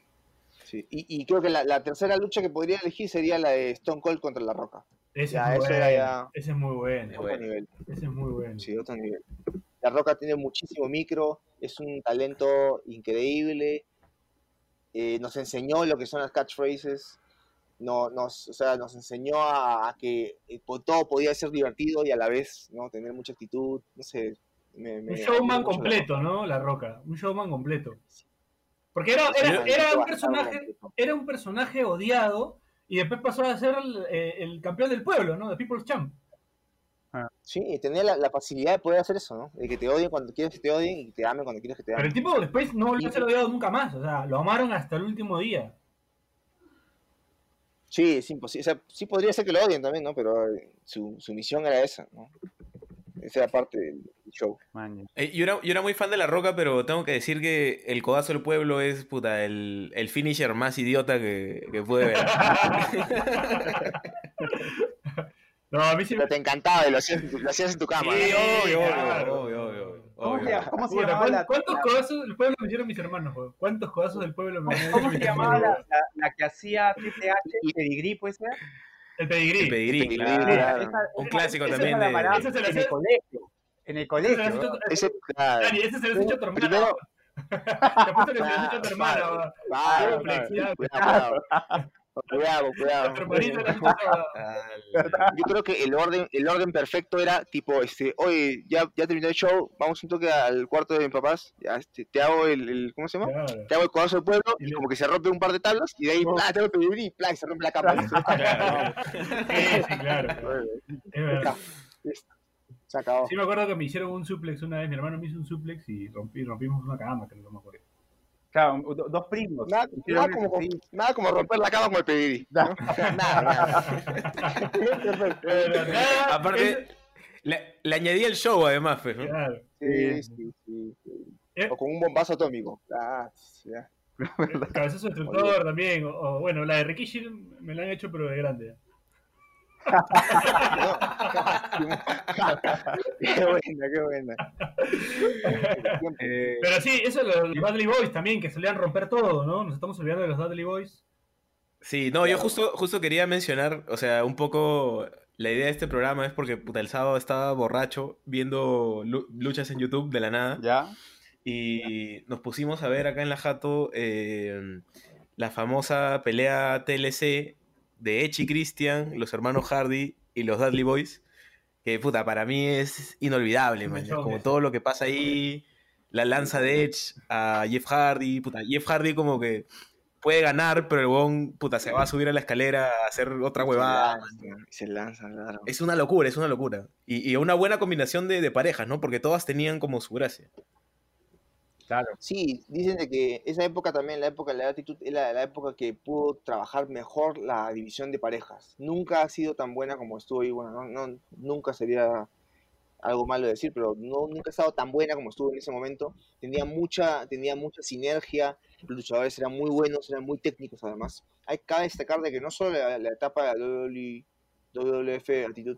sí. Y, y creo que la, la tercera lucha que podría elegir sería la de Stone Cold contra La Roca. Ese, Ya, es, muy eso era bueno. ya- ese es muy bueno. Otro bueno. nivel. Ese es muy bueno. Sí, otro nivel. La Roca tiene muchísimo micro, es un talento increíble. eh, nos enseñó lo que son las catchphrases. No, nos, o sea, nos enseñó a, a que eh, todo podía ser divertido y a la vez ¿no? tener mucha actitud. No sé. me- me Un showman La completo, ¿no? La Roca. Un showman completo. Porque era, un personaje, era un personaje odiado y después pasó a ser el, eh, el campeón del pueblo, ¿no? De People's Champ. Sí, y tener la, la facilidad de poder hacer eso, ¿no? De que te odien cuando quieres que te odien y que te amen cuando quieres que te Pero amen. el tipo después no volvió a ser odiado nunca más. O sea, lo amaron hasta el último día. Sí, es imposible. O sea, sí podría ser que lo odien también, ¿no? Pero eh, su, su misión era esa, ¿no? Esa era parte del show. Man, Eh, yo, era, yo era muy fan de La Roca, pero tengo que decir que el codazo del pueblo es puta, el, el finisher más idiota que, que pude ver. No, a mí sí me... Pero te encantaba y lo hacías, en tu- lo hacías en tu cama. Sí, obvio, claro. obvio, obvio, obvio, ¿Cómo se ¿Cómo se Puta, llamaba ¿cuán- la, ¿Cuántos la- codazos del pueblo me hicieron mis hermanos, joder? ¿Cuántos codazos del pueblo me hicieron ¿Cómo se llamaba la, la, la que hacía Triple H? ¿Pedigrí, puede ser? El pedigrí. El pedigrí, Pedigrí, claro. claro. Esa- Un esa- clásico esa también de- Ese se lo En el colegio. En el colegio. Ese, claro. Dani, ese se lo has hecho a tu. Primero- Te que se lo has hecho a tu hermana. Claro. Cuidado, cuidado. Yo creo que el orden, el orden perfecto era tipo, este, oye, ya, ya terminó el show, vamos un toque al cuarto de mis papás, ya, este, te hago el, el- ¿cómo se llama? Claro. Te hago el codazo del pueblo Y como que se rompe un par de tablas y de ahí, ¡plá! te hago el pedigrí y ¡plá! y se rompe la cama. Claro. Sí, sí, claro. Es verdad. Se acabó. Sí me acuerdo que me hicieron un suplex una vez, mi hermano me hizo un suplex y rompí, rompimos una cama, creo que no me acuerdo. Claro, do- dos primos. Nada, como, sí. nada como romper la cama con el pedigrí. ¿no? nada, nada. Aparte, le, le añadí el show además, pues, ¿no? Claro. Sí, sí, sí. Eh, O con un bombazo atómico. Ah, ya. Cabezazo destructor también, o, o, bueno, la de Rikishi me la han hecho pero de grande. Qué buena, qué buena. Eh, Pero sí, eso los, los Dudley Boys también, que solían romper todo, ¿no? Nos estamos olvidando de los Dudley Boys. Sí, no, yo justo, justo quería mencionar, o sea, un poco la idea de este programa es porque puta, el sábado estaba borracho viendo lu- luchas en YouTube de la nada ¿Ya? y nos pusimos a ver acá en la Jato eh, la famosa pelea TLC de Edge y Christian, los hermanos Hardy y los Dudley Boys, que puta, para mí es inolvidable, man, como todo lo que pasa ahí, la lanza de Edge a Jeff Hardy, puta, Jeff Hardy como que puede ganar, pero el huevón, puta, se va a subir a la escalera a hacer otra huevada. Se claro. Es una locura, es una locura. Y, y una buena combinación de, de parejas, ¿no? Porque todas tenían como su gracia. Claro. Sí, dicen de que esa época también, la época de la actitud, era la época que pudo trabajar mejor la división de parejas. Nunca ha sido tan buena como estuvo ahí. Bueno, no, no- nunca sería algo malo decir, pero no, nunca ha estado tan buena como estuvo en ese momento. Tenía mucha, tenía mucha sinergia, los luchadores eran muy buenos, eran muy técnicos además. Hay que destacar de que no solo la, la etapa de la WWF Actitud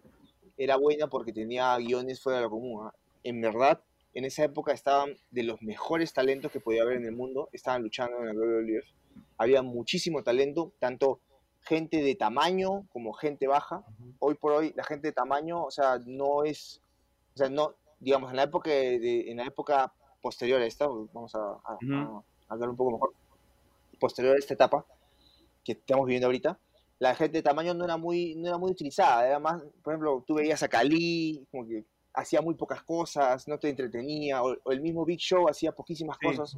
era buena porque tenía guiones fuera de lo común. ¿ah? En verdad, en esa época estaban de los mejores talentos que podía haber en el mundo, estaban luchando en el WWF. Había muchísimo talento, tanto gente de tamaño como gente baja. Hoy por hoy la gente de tamaño, o sea, no es, o sea, no, digamos, en la época de, en la época posterior a esta, vamos a, a- a hablar un poco mejor, posterior a esta etapa que estamos viviendo ahorita, la gente de tamaño no era muy, no era muy utilizada, era más, por ejemplo, tú veías a Cali, como que hacía muy pocas cosas, no te entretenía, o, o el mismo Big Show hacía poquísimas Sí. cosas,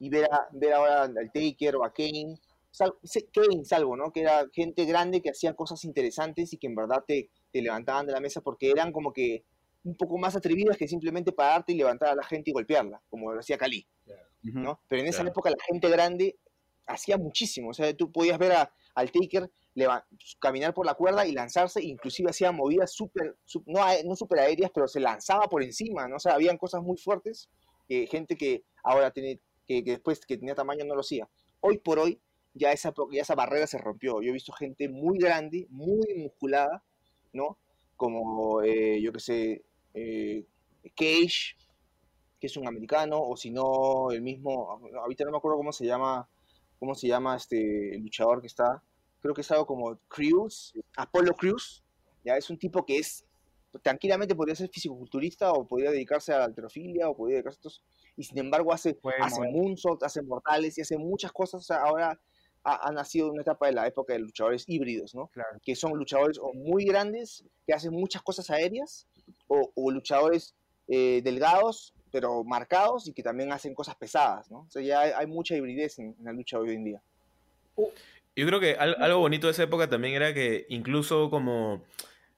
y ver, a, ver ahora al Taker o a Kane, sal- Kane salvo, ¿no? Que era gente grande que hacía cosas interesantes y que en verdad te, te levantaban de la mesa porque eran como que un poco más atrevidas que simplemente pararte y levantar a la gente y golpearla, como lo hacía Cali. ¿no? Pero en esa época la gente grande hacía muchísimo, o sea, tú podías ver a, al Taker caminar por la cuerda y lanzarse, inclusive hacía movidas super, su- no, no super aéreas, pero se lanzaba por encima, ¿no? O habían cosas muy fuertes, que gente que ahora tiene, que, después que tenía tamaño no lo hacía. Hoy por hoy ya esa, ya esa barrera se rompió, yo he visto gente muy grande, muy musculada, ¿no? Como, eh, yo que sé, eh, Cage, que es un americano, o si no, el mismo, ahorita no me acuerdo cómo se llama ¿cómo se llama este luchador que está? Creo que es algo como Cruz, Apollo Cruz, ya es un tipo que es, tranquilamente podría ser fisicoculturista o podría dedicarse a la alterofilia o podría dedicarse a estos, y sin embargo hace, Puede hace mover. moonsault, hace mortales y hace muchas cosas, o sea, ahora ha, ha nacido una etapa de la época de luchadores híbridos, ¿no? Claro. que son luchadores o muy grandes, que hacen muchas cosas aéreas, o, o luchadores eh, delgados, pero marcados, y que también hacen cosas pesadas, ¿no? O sea, ya hay, hay mucha hibridez en, en la lucha hoy en día. Yo creo que al- algo bonito de esa época también era que incluso como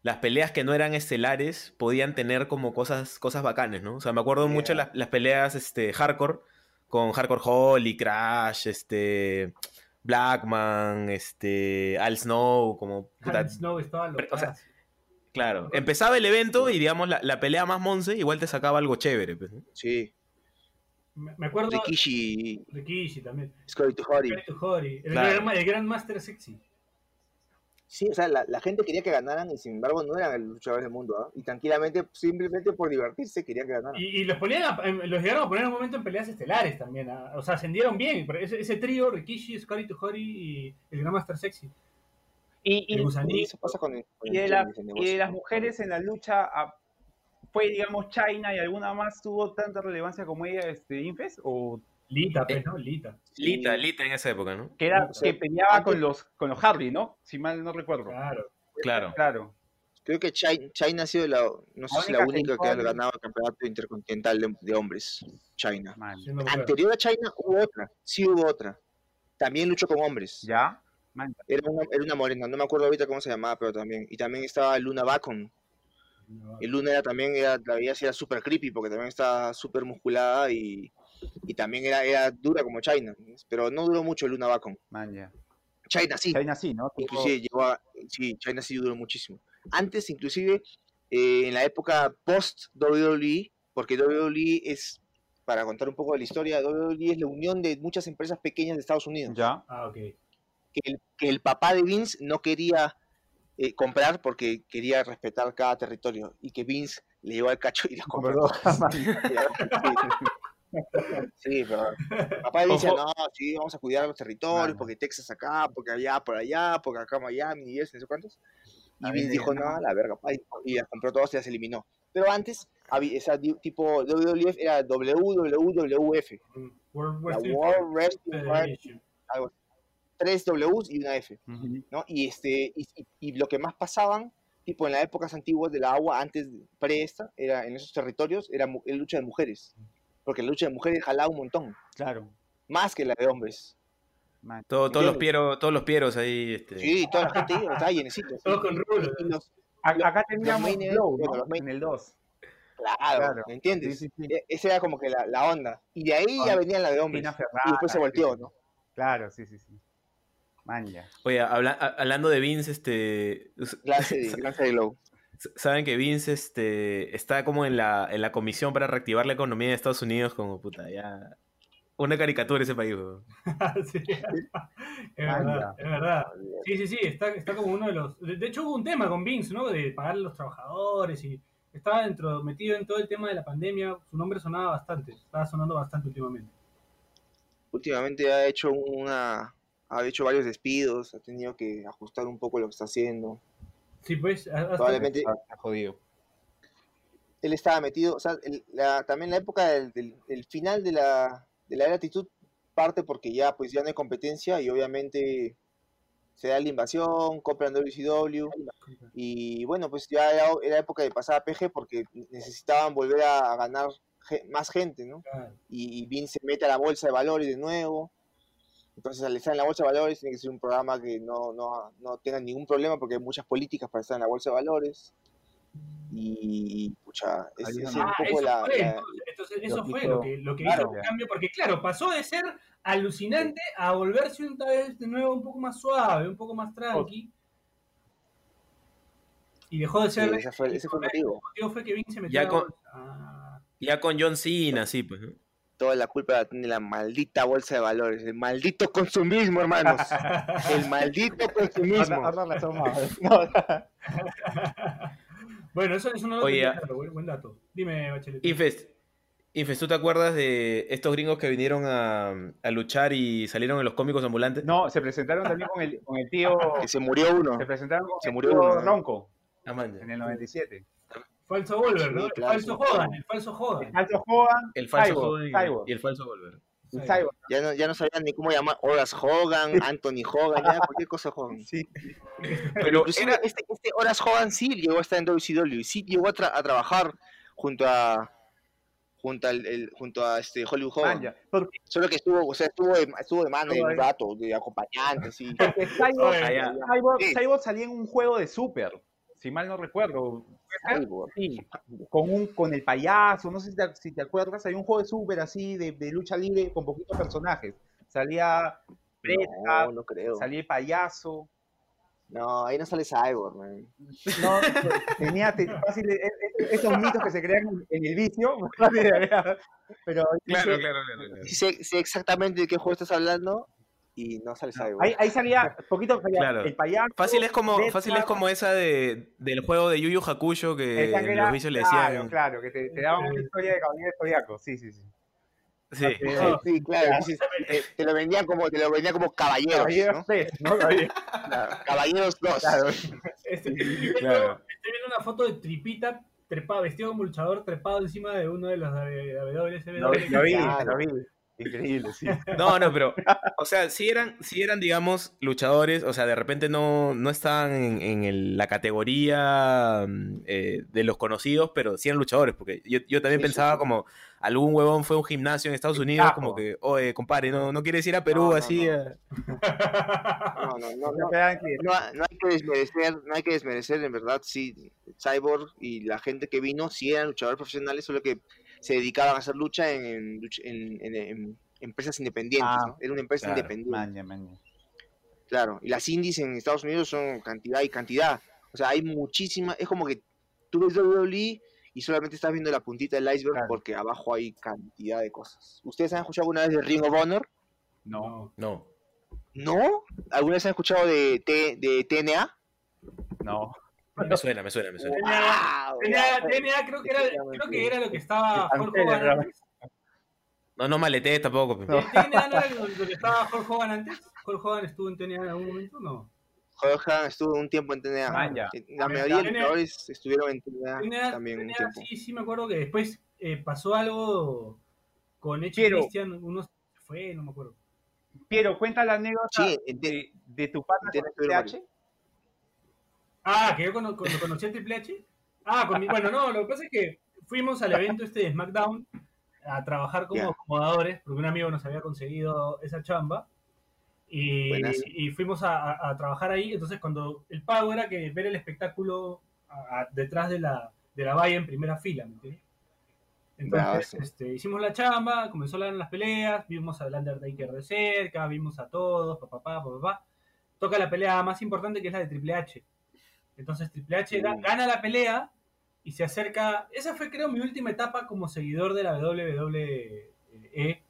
las peleas que no eran estelares podían tener como cosas, cosas bacanes, ¿no? O sea, me acuerdo mucho las, las peleas este, hardcore con Hardcore Holly, Crash, este, Blackman, este, Al Snow, como... puta, Al Snow estaba Pero, o sea, claro, empezaba el evento y digamos la, la pelea más monce igual te sacaba algo chévere. pues, ¿no? Sí, Me acuerdo Rikishi, de Kishi también. Scotty Tuhori. Great to Hori, El, Claro. gran, el gran Master Sexy. Sí, o sea, la, la gente quería que ganaran y sin embargo no eran los luchadores del mundo, ¿ah? Y tranquilamente, simplemente por divertirse, querían que ganaran. Y, y los, ponían a- em, los llegaron a poner en un momento en peleas estelares también. ah, O sea, ascendieron bien. pero Ese, ese trío, Rikishi, Scotty Tuhori y el gran Master Sexy. Y, y. Y eso pasa con el, con y el de, la- business, el y de las mujeres en la lucha, ¿fue, digamos, China y alguna más tuvo tanta relevancia como ella, este, Infes? ¿O Lita, pues, Eh, ¿no? Lita. Sí, Lita, Lita en esa época, ¿no? que, era, que peleaba antes- con los, con los Hardy, ¿no? Si mal no recuerdo. Claro. Claro. Claro. Creo que China, China ha sido la, no sé si la única que ha ganado el campeonato intercontinental de, de hombres. China. Man. Anterior a China hubo otra, sí hubo otra. También luchó con hombres. ¿Ya? Man. Era una, era una morena, no me acuerdo ahorita cómo se llamaba, pero también. Y también estaba Luna Bacon. Y Luna era también, era, la veías era súper creepy porque también estaba súper musculada y, y también era, era dura como China. Pero no duró mucho Luna Bacon. Man, ya. China sí. China sí, ¿no? Inclusive llegó a, sí, China sí duró muchísimo. Antes, inclusive, eh, en la época post WWE, porque WWE es, para contar un poco de la historia, WWE es la unión de muchas empresas pequeñas de Estados Unidos. Ya. Ah, ok. Que el, que el papá de Vince no quería eh, comprar porque quería respetar cada territorio y que Vince le llevó al cacho y las compró. Sí, pero papá decía, no, sí, vamos a cuidar los territorios, porque Texas acá, porque allá, por allá, porque acá Miami, y eso, no sé cuántos. Y Vince dijo, no, la verga, pa", y- las compró todas y las eliminó. Pero antes, había, esa tipo WWF era WWF, Mm, World la Wrestling World Wrestling Federation. algo así. Tres Ws y una F. ¿no? Y, este, y, lo que más pasaban, tipo en las épocas antiguas del agua, antes, de- pre esta, era, en esos territorios, era era lucha de mujeres. Porque la lucha de mujeres jalaba un montón, Claro. más que la de hombres. Todo- todos los pieros, todos los pieros ahí, este. Sí, toda la gente iba, estaba llenecito. Todos con rulos. Acá teníamos En el 2. claro, Claro. ¿me entiendes? Sí, sí, sí. E- Esa era como que la, la onda. Y de ahí ya venían la de hombres. Y después se volteó. ¿no? Claro, sí, sí, sí. Man, ya. Oye, habla- a- hablando de Vince, este. Lance de Glow. Saben que Vince este, está como en la, en la comisión para reactivar la economía de Estados Unidos, como puta, ya. Una caricatura ese país, weón. Sí. Es verdad, es verdad. Sí, sí, sí, está, está como uno de los... De de hecho hubo un tema con Vince, ¿no? De pagar a los trabajadores y estaba dentro, metido en todo el tema de la pandemia. Su nombre sonaba bastante, estaba sonando bastante últimamente. Últimamente ha hecho una. Ha hecho varios despidos, ha tenido que ajustar un poco lo que está haciendo. Sí, pues, Probablemente Está, jodido. él estaba metido, o sea, el- la- también la época del, del- del final de la, de la era actitud parte porque ya pues ya no hay competencia y obviamente se da la invasión, compran WCW y bueno, pues ya era, era época de pasar a PG porque necesitaban volver a, a ganar más gente, ¿no? Claro. Y, y Vince se mete a la bolsa de valores de nuevo. Entonces, al estar en la bolsa de valores, tiene que ser un programa que no, no, no tenga ningún problema porque hay muchas políticas para estar en la bolsa de valores. Y, pucha, es, Ahí es no- un Ah, poco eso la, fue, la- entonces, eso lo fue lo que, lo que claro, hizo el ya. cambio, porque claro, pasó de ser alucinante a volverse una vez de nuevo un poco más suave, un poco más tranqui. Y dejó de sí, ser... ese fue, ese fue el motivo. El motivo fue que Vince se metió Ya a con-. Ah. Ya con John Cena, sí, pues. ¿no? Toda la culpa la tiene la maldita bolsa de valores, el maldito consumismo, hermanos. El maldito consumismo. Bueno, eso es un dato Oye, buen, dato. Dime, Bachelet. Infest, Infes, ¿tú te acuerdas de estos gringos que vinieron a, a luchar y salieron en los cómicos ambulantes? No, se presentaron también con el, con el tío. Que se murió uno. Se presentaron con Se el murió tío uno. Ronco en el 97. Falso Volver, ¿no? El claro, falso. Hogan, el falso Hogan. El falso Hogan, El falso Hogan y- Cyborg. y el falso Volver. Ya no, ya no sabían ni cómo llamar Horace Hogan, Anthony Hogan, ya cualquier cosa Hogan. Sí. Pero este, este Horace Hogan sí llegó a estar en WCW y sí llegó a, tra- a trabajar junto a junto al el- junto a este Hollywood Hogan. Manja. Porque, Solo que estuvo, o sea, estuvo de, estuvo de mano de un rato, de acompañante, sí. porque Cyborg, Oye, ya. Cyborg- Sí. Cyborg salía en un juego de Super, si mal no recuerdo. Cyborg. Sí, con, un, con el payaso, no sé si te, si te acuerdas, hay un juego de Super así, de, de lucha libre con poquitos personajes. Salía Bret No, no creo. salía el payaso. No, ahí no sale Cyborg, man. No, tenía te- fácil, e- e- esos mitos que se crean en, el vicio, pero Claro, claro, claro. claro. Sí sé, sé exactamente de qué juego estás hablando y no sale Cyborg. ahí, ahí salía poquito salía Claro. el payaso. Fácil es como, fácil es como esa de, del juego de Yu Yu Hakusho que los vicios le claro, decían. Claro, que te, te daban una historia de caballero zodiaco, sí, sí, sí. Sí. Eh, Sí, claro. eh, te lo vendían como, te lo vendían como caballeros, Caballeros ¿no? 3, ¿no? Caballeros, Claro, Caballeros 2. claro. Este, estoy, viendo, Claro. estoy viendo una foto de Tripita trepado, vestido como luchador trepado encima de uno de los de la WCW. Lo, vi, lo vi, Claro. lo vi. Increíble, sí. No, no, pero, o sea, si eran, si eran, digamos, luchadores, o sea, de repente no, no estaban en, en el- la categoría mm, eh, de los conocidos, pero sí eran luchadores, porque yo, yo también Sí, pensaba sí. como, algún huevón fue a un gimnasio en Estados Unidos, como que, oye, compadre, no, no quieres ir a Perú No, no, así. no. a-". No, no, No, no hay que desmerecer, no hay que desmerecer, en verdad, sí, Cyborg y la gente que vino sí eran luchadores profesionales, solo que se dedicaban a hacer lucha en, en, en- en- en empresas independientes, Ah, ¿no? Era una empresa claro, independiente, Maña, maña. claro. Y las indies en Estados Unidos son cantidad y cantidad. O sea, hay muchísimas, es como que tú ves WWE y solamente estás viendo la puntita del iceberg Claro. porque abajo hay cantidad de cosas. ¿Ustedes han escuchado alguna vez de Ring of Honor? No, No. ¿No? ¿Alguna vez han escuchado de, T- de TNA? no. Me suena, me suena, me suena. ¡Wow! TNA, TNA creo que era, creo que era lo que estaba Antes, Hogan antes. No, no maletees tampoco. No. ¿TNA no era lo que estaba Hulk Hogan antes? ¿Hulk Hogan estuvo en TNA en algún momento? No. Hogan estuvo un tiempo en TNA. Ah, ya. La mayoría de luchadores estuvieron en TNA, TNA, también un TNA, tiempo. sí, sí me acuerdo que después eh, pasó algo con Echi Quiero- Christian, uno se fue, no me acuerdo. Piero, cuenta la anécdota Sí, de, de tu padre Tiene con TH. Ah, que yo cuando, cuando conocí a Triple H. Ah, con mi- bueno, no, lo que pasa es que fuimos al evento este de SmackDown a trabajar como acomodadores, porque un amigo nos había conseguido esa chamba. Y, y fuimos a, a- a trabajar ahí. Entonces, cuando el pago era que ver el espectáculo a- a- detrás de la, de la valla en primera fila, ¿me entiendes? Entonces, este, hicimos la chamba, comenzó la- las peleas, vimos al Undertaker de cerca, vimos a todos, papá, papá, papá. Toca la pelea más importante que es la de Triple H. Entonces Triple H ga- gana la pelea y se acerca. Esa fue, creo, mi última etapa como seguidor de la WWE. eh,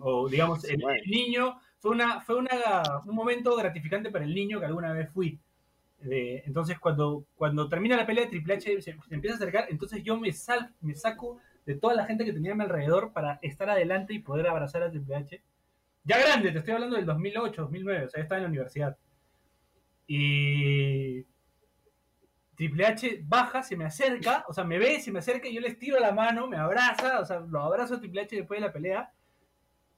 o digamos, el, niño. Fue, una, fue una, un momento gratificante para el niño que alguna vez fui. Entonces, cuando, cuando termina la pelea, Triple H se, se empieza a acercar. Entonces, yo me, sal, me saco de toda la gente que tenía a mi alrededor para estar adelante y poder abrazar a Triple H. Ya grande, te estoy hablando del 2008, 2009, o sea, estaba en la universidad. Y Triple H baja, se me acerca, o sea, me ve, se me acerca y yo le tiro la mano, me abraza, o sea, lo abrazo a Triple H después de la pelea.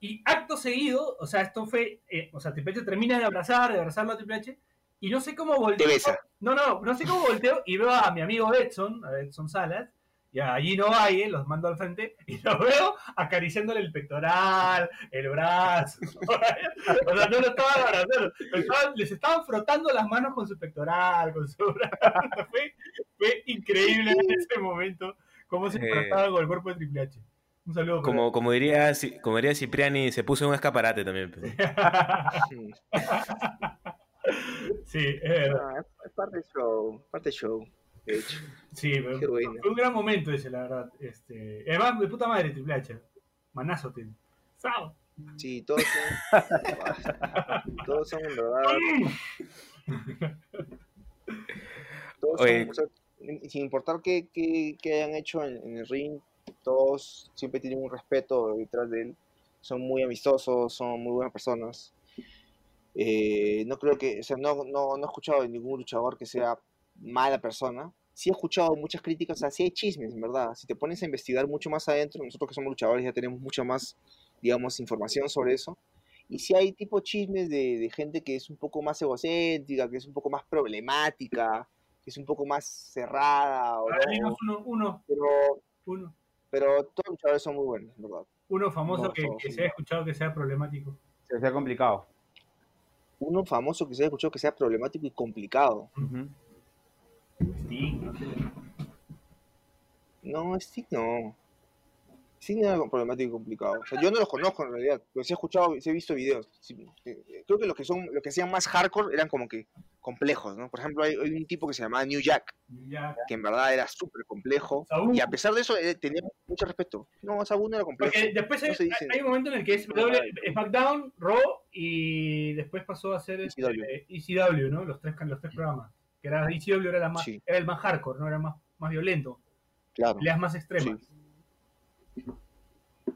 Y acto seguido, o sea, esto fue, eh, o sea, Triple H termina de abrazar, de abrazarlo a Triple H, y no sé cómo volteo. Te besa. No, no, no sé cómo volteo y veo a mi amigo Edson, a Edson Salas, y a Gino Valle, los mando al frente, y los veo acariciándole el pectoral, el brazo. o sea, no lo estaban abrazando, estaban- les estaban frotando las manos con su pectoral, con su brazo. Fue, fue increíble en ese momento cómo se Eh. trataba con el cuerpo de Triple H. Un saludo. Como, como, diría, como diría Cipriani, se puso en un escaparate también. pe. Sí, es verdad. Ah, es- es parte del show, parte del show, de hecho. Sí, Qué bueno. fue un gran momento ese, la verdad. Este, además, de puta madre, Triple H. Manazo tiene. ¡Sao! Sí, todos son. todos son en verdad. Todos Oye. son, o sea, sin importar qué, qué- qué hayan hecho en, en el ring, todos siempre tienen un respeto detrás de él, son muy amistosos, son muy buenas personas. Eh, no creo que, o sea, no, no, no he escuchado de ningún luchador que sea mala persona. Sí he escuchado muchas críticas, o sea, sí hay chismes, en verdad. Si te pones a investigar mucho más adentro, nosotros que somos luchadores ya tenemos mucha más, digamos, información sobre eso. Y si hay tipo chismes de, de gente que es un poco más egocéntrica, que es un poco más problemática, que es un poco más cerrada. O Ahora no, uno, uno, pero, uno, pero todos los luchadores son muy buenos, en ¿verdad? uno famoso No, que, todos que se ha escuchado que sea problemático. Se sea complicado. Uno famoso que se haya escuchado que sea problemático y complicado. Sí, no sé. No, Sting no. Sting no era problemático y complicado. O sea, yo no los conozco en realidad, pero sí he escuchado, sí he visto videos. Sí, eh, eh, creo que los que son, los que hacían más hardcore eran como que complejos, ¿no? Por ejemplo, hay, hay un tipo que se llamaba New Jack, que en verdad era súper complejo. Y a pesar de eso, eh, tenía mucho respeto. No, Sabu no era complejo. Porque después hay, No se dice. hay un momento en el que es W, SmackDown, Raw y después pasó a ser este, ECW. ECW, ¿no? Los tres, los tres programas. Que era era, la más, Sí. era el más hardcore, ¿no? Era más, más violento. Claro. Peleas más extremas.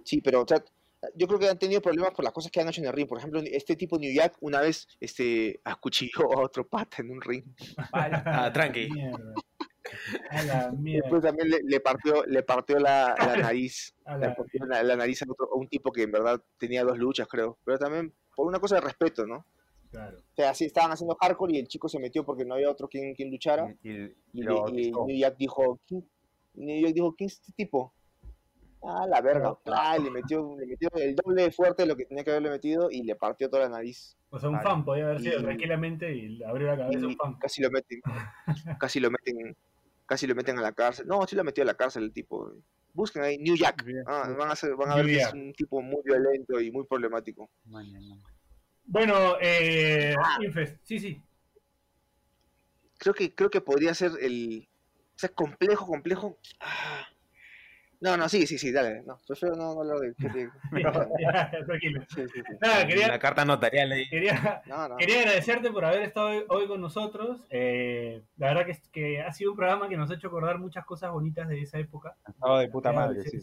Sí, pero o sea, yo creo que han tenido problemas por las cosas que han hecho en el ring. Por ejemplo, este tipo New Jack una vez este, acuchilló a otro pata en un ring. Ah, tranqui. Mierda. A la mierda. Después también le, le partió, le partió la, la nariz. A le la- partió la, la nariz a, otro- a un tipo que en verdad tenía dos luchas, creo. Pero también por una cosa de respeto, ¿no? Claro. O sea, así estaban haciendo hardcore y el chico se metió porque no había otro quien, quien luchara. Y, y- Y, y le- lo y bautizó. New Jack dijo, ¿quién? New Jack dijo, ¿quién es este tipo? Ah, la verga. Ah, le metió, le metió el doble fuerte de lo que tenía que haberle metido y le partió toda la nariz. O sea, un Vale. fan podía haber sido Y- tranquilamente y le abrió la cabeza un fan. casi lo meten, casi lo meten, casi lo meten a la cárcel. No, sí lo metió a la cárcel el tipo. Busquen ahí, New Jack. Ah, van a, ser- van a ver que es un tipo muy violento y muy problemático. Mañana. Bueno, eh, Infest, sí, sí. Creo que, creo que podría ser el. O sea, complejo, complejo. Ah. No, no, sí, sí, sí, dale. No, prefiero no hablar de. de- Ya, tranquilo. sí, sí, sí. Nada, quería, carta notarial ahí. quería, No, no. quería agradecerte por haber estado hoy, hoy con nosotros. Eh, la verdad que, es- que ha sido un programa que nos ha hecho acordar muchas cosas bonitas de esa época. Estaba de puta madre, sí.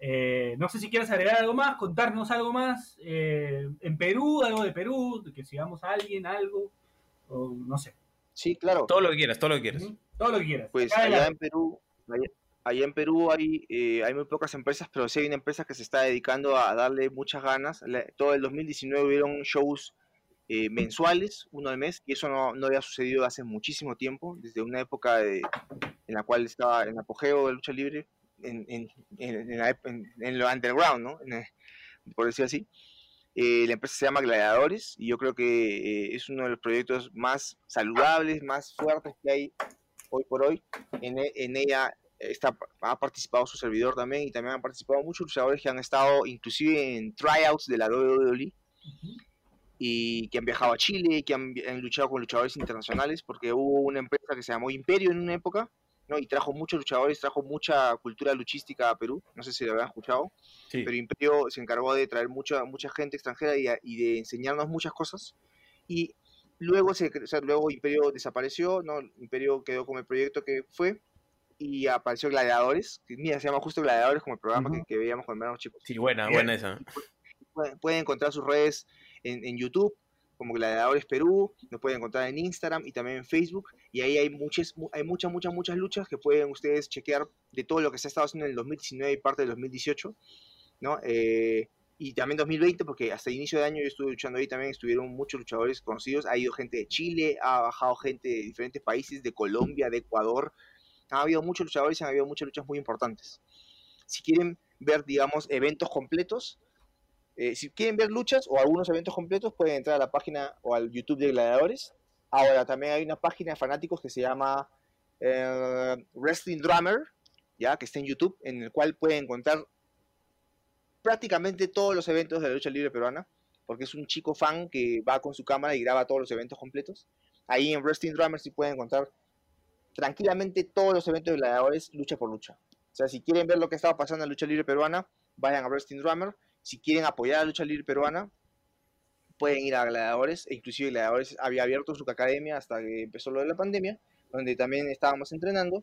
Eh, no sé si quieres agregar algo más, contarnos algo más. eh, en Perú, algo de Perú, que sigamos a alguien, algo, o no sé. Sí, claro. Todo lo que quieras, todo lo que quieras. Todo lo que quieras. Pues allá en Perú, allá, allá en Perú hay, eh, hay muy pocas empresas, pero sí hay una empresa que se está dedicando a darle muchas ganas. La- todo el 2019 hubieron shows eh, mensuales, uno al mes, y eso no, no había sucedido hace muchísimo tiempo, desde una época de- en la cual estaba en apogeo de lucha libre, en, en, en, la en- lo underground, ¿no? Eh, por decir así. Eh, la empresa se llama Gladiadores y yo creo que eh, es uno de los proyectos más saludables, más fuertes que hay hoy por hoy. En, e- en ella está, ha participado su servidor también y también han participado muchos luchadores que han estado inclusive en tryouts de la WWE y que han viajado a Chile, que han, han luchado con luchadores internacionales, porque hubo una empresa que se llamó Imperio en una época, ¿no? y trajo muchos luchadores, trajo mucha cultura luchística a Perú, no sé si lo habían escuchado, Sí. pero Imperio se encargó de traer mucha, mucha gente extranjera y, a- y de enseñarnos muchas cosas. Y luego, se, o sea, luego Imperio desapareció, ¿no? Imperio quedó con el proyecto que fue y apareció Gladiadores, que mira, se llama justo Gladiadores como el programa que, Ujú. que veíamos cuando éramos chicos. Sí, buena, buena esa. Pueden encontrar sus redes en, en YouTube como Gladiadores Perú, nos pueden encontrar en Instagram y también en Facebook y ahí hay muchas, mu- hay muchas, muchas, muchas luchas que pueden ustedes chequear de todo lo que se ha estado haciendo en el 2019 y parte del 2018, ¿no? Eh, y también 2020, porque hasta el inicio de año yo estuve luchando ahí también, estuvieron muchos luchadores conocidos, ha ido gente de Chile, ha bajado gente de diferentes países, de Colombia, de Ecuador, ha habido muchos luchadores y han habido muchas luchas muy importantes. Si quieren ver, digamos, eventos completos, eh, si quieren ver luchas o algunos eventos completos, pueden entrar a la página o al YouTube de Gladiadores. Ahora también hay una página de fanáticos que se llama eh, Wrestling Drummer, ya que está en YouTube, en el cual pueden encontrar prácticamente todos los eventos de la lucha libre peruana, porque es un chico fan que va con su cámara y graba todos los eventos completos. Ahí en Wrestling Drummer sí pueden encontrar tranquilamente todos los eventos de gladiadores lucha por lucha. O sea, si quieren ver lo que estaba pasando en la lucha libre peruana, vayan a Wrestling Drummer. Si quieren apoyar a la lucha libre peruana, pueden ir a Gladiadores. E inclusive Gladiadores había abierto su academia hasta que empezó lo de la pandemia, donde también estábamos entrenando.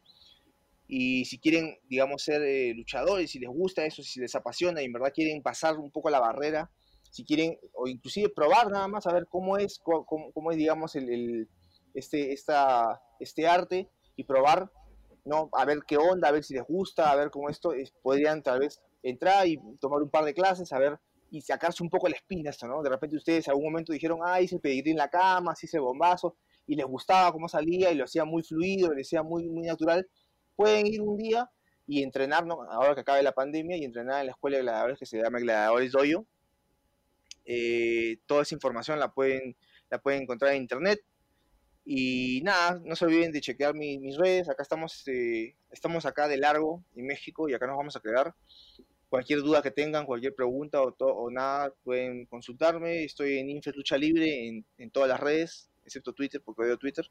Y si quieren, digamos, ser eh, luchadores, si les gusta eso, si les apasiona y en verdad quieren pasar un poco la barrera, si quieren, o inclusive probar nada más, a ver cómo es, cómo, es digamos, el, el- este, esta, este arte y probar, ¿no? A ver qué onda, a ver si les gusta, a ver cómo esto, es- podrían tal vez entrar y tomar un par de clases, a ver, y sacarse un poco la espina esto, ¿no? De repente ustedes en algún momento dijeron, ah, hice el pedigrí en la cama, hice el bombazo, y les gustaba cómo salía y lo hacía muy fluido, lo hacía muy, muy natural, pueden ir un día y entrenar, ¿no? ahora que acabe la pandemia, y entrenar en la escuela de gladiadores que se llama Gladiadores Doyo. Eh, toda esa información la pueden, la pueden encontrar en internet. Y nada, no se olviden de chequear mi- mis redes. Acá estamos, eh, estamos acá de largo en México y acá nos vamos a quedar. Cualquier duda que tengan, cualquier pregunta o, o nada, pueden consultarme. Estoy en Infes Lucha Libre en, en todas las redes, excepto Twitter, porque odio Twitter.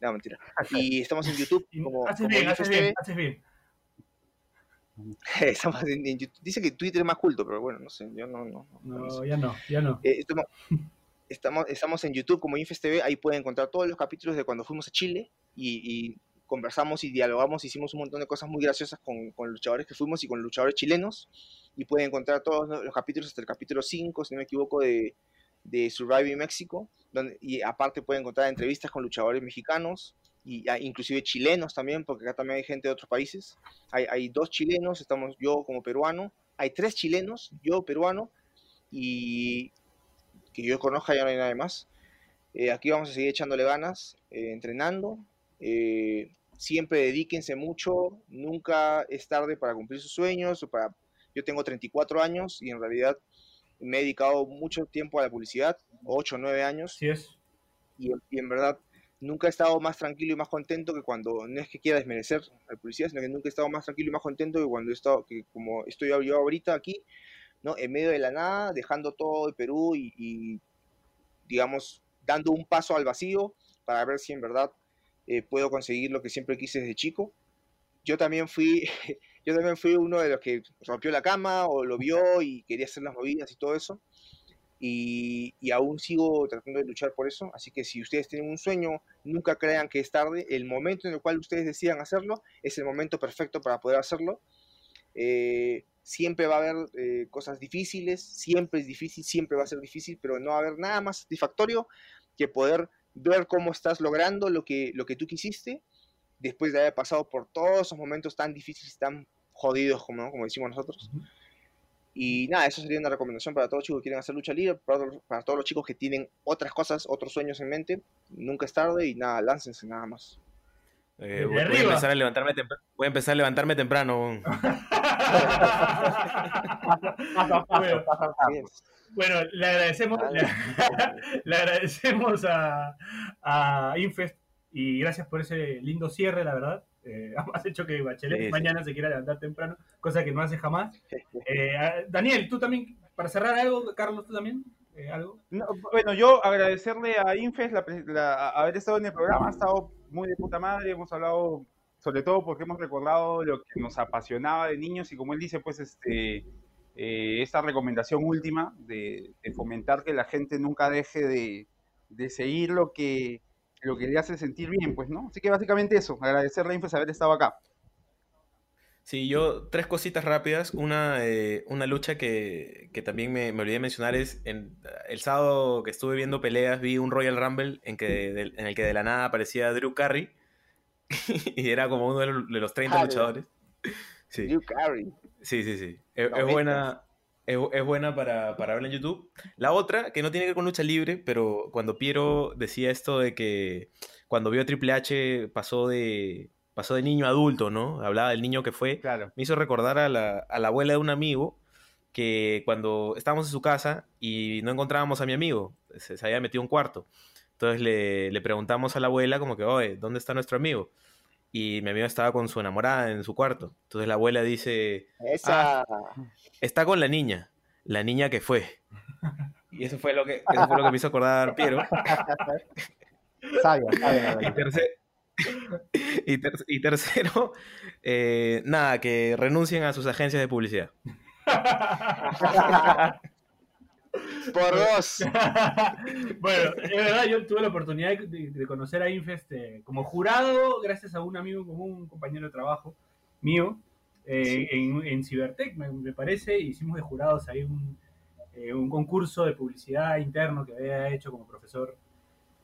No, mentira. Y estamos en YouTube como, haces como bien, Infes haces bien, haces bien. Estamos en- en YouTube. Dice que Twitter es más culto, pero bueno, no sé, yo no, no, no- no No, sé. ya no, ya no. Eh, estamos, estamos, estamos en YouTube como Infest TV, ahí pueden encontrar todos los capítulos de cuando fuimos a Chile y, y conversamos y dialogamos, hicimos un montón de cosas muy graciosas con, con luchadores que fuimos y con luchadores chilenos y pueden encontrar todos los los capítulos hasta el capítulo 5, si no me equivoco, de, Surviving México, y aparte pueden encontrar entrevistas con luchadores mexicanos y ah, inclusive chilenos también, porque acá también hay gente de otros países. Hay, hay dos chilenos, estamos yo como peruano, hay tres chilenos, yo peruano, y que yo conozca ya no hay nadie más. Eh, aquí vamos a seguir echándole ganas, eh, entrenando. eh, siempre dedíquense mucho, nunca es tarde para cumplir sus sueños. Para... Yo tengo 34 años y en realidad me he dedicado mucho tiempo a la publicidad, 8 o 9 años, Así es. y, y en verdad nunca he estado más tranquilo y más contento que cuando, no es que quiera desmerecer a la publicidad, sino que nunca he estado más tranquilo y más contento que cuando he estado, que como estoy yo ahorita aquí, ¿no? En medio de la nada, dejando todo el Perú y, y, digamos, dando un paso al vacío para ver si en verdad eh, puedo conseguir lo que siempre quise desde chico. Yo también fui, yo también fui uno de los que rompió la cama o lo vio y quería hacer las movidas y todo eso. Y, y aún sigo tratando de luchar por eso. Así que si ustedes tienen un sueño, nunca crean que es tarde. El momento en el cual ustedes decidan hacerlo es el momento perfecto para poder hacerlo. Eh, siempre va a haber eh, cosas difíciles, siempre es difícil, siempre va a ser difícil, pero no va a haber nada más satisfactorio que poder ver cómo estás logrando lo que, lo que tú quisiste después de haber pasado por todos esos momentos tan difíciles, tan jodidos como, ¿no? como decimos nosotros. Y nada, eso sería una recomendación para todos los chicos que quieren hacer lucha libre, para, para todos los chicos que tienen otras cosas, otros sueños en mente. Nunca es tarde y nada, láncense nada más. Eh, voy, voy a empezar a levantarme temprano. Voy a empezar a levantarme temprano. bueno, le agradecemos, le, le agradecemos a, a Infest y gracias por ese lindo cierre, la verdad. Eh, has hecho que Bachelet Sí, sí. mañana se quiera levantar temprano, cosa que no hace jamás. Eh, Daniel, tú también, para cerrar algo, Carlos, tú también, eh, algo. No, bueno, yo agradecerle a Infes la, haber estado en el programa, ha estado muy de puta madre, hemos hablado sobre todo porque hemos recordado lo que nos apasionaba de niños y como él dice, pues este eh, esta recomendación última de, fomentar que la gente nunca deje de, de seguir lo que, lo que le hace sentir bien, pues, ¿no? Así que básicamente eso, agradecerle a Infes haber estado acá. Sí, yo tres cositas rápidas. Una, eh, una lucha que, que también me, me olvidé de mencionar es en, el sábado que estuve viendo peleas vi un Royal Rumble en, que de- en el que de la nada aparecía Drew Carey y era como uno de los, de los 30 Ah, luchadores. Sí, Drew Carey. sí, sí, sí. Es, es buena, es, es buena para, para verla en YouTube. La otra, que no tiene que ver con lucha libre, pero cuando Piero decía esto de que cuando vio a Triple H pasó de, pasó de niño a adulto, ¿no? Hablaba del niño que fue Claro. me hizo recordar a la, a la abuela de un amigo que cuando estábamos en su casa y no encontrábamos a mi amigo, se, se había metido un cuarto. Entonces le, le preguntamos a la abuela como que, oye, ¿dónde está nuestro amigo? Y mi amigo estaba con su enamorada en su cuarto. Entonces la abuela dice, Esa. está con la niña, la niña que fue. Y eso fue lo que, eso fue lo que me hizo acordar Piero. Sabia, sabia, Y, y ter- y tercero, eh, nada, que renuncien a sus agencias de publicidad. Por dos. bueno, es verdad, yo tuve la oportunidad de, de conocer a Infest eh, como jurado, gracias a un amigo común, un compañero de trabajo, mío, eh, en, en Cibertech, me, me parece, hicimos de jurados ahí un, eh, un concurso de publicidad interno que había hecho como profesor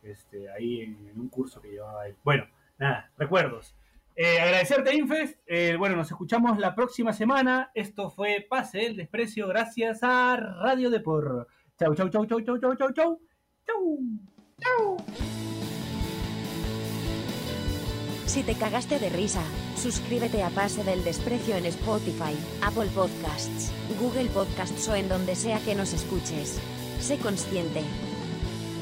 este, ahí en, en un curso que llevaba él. Bueno, nada, recuerdos. Eh, agradecerte, Infest. Eh, bueno, nos escuchamos la próxima semana. Esto fue Pase del Desprecio gracias a Radio Depor. Chau, chau, chau, chau, chau, chau, chau, chau. Chau. Chau. Si te cagaste de risa, suscríbete a Pase del Desprecio en Spotify, Apple Podcasts, Google Podcasts o en donde sea que nos escuches. Sé consciente.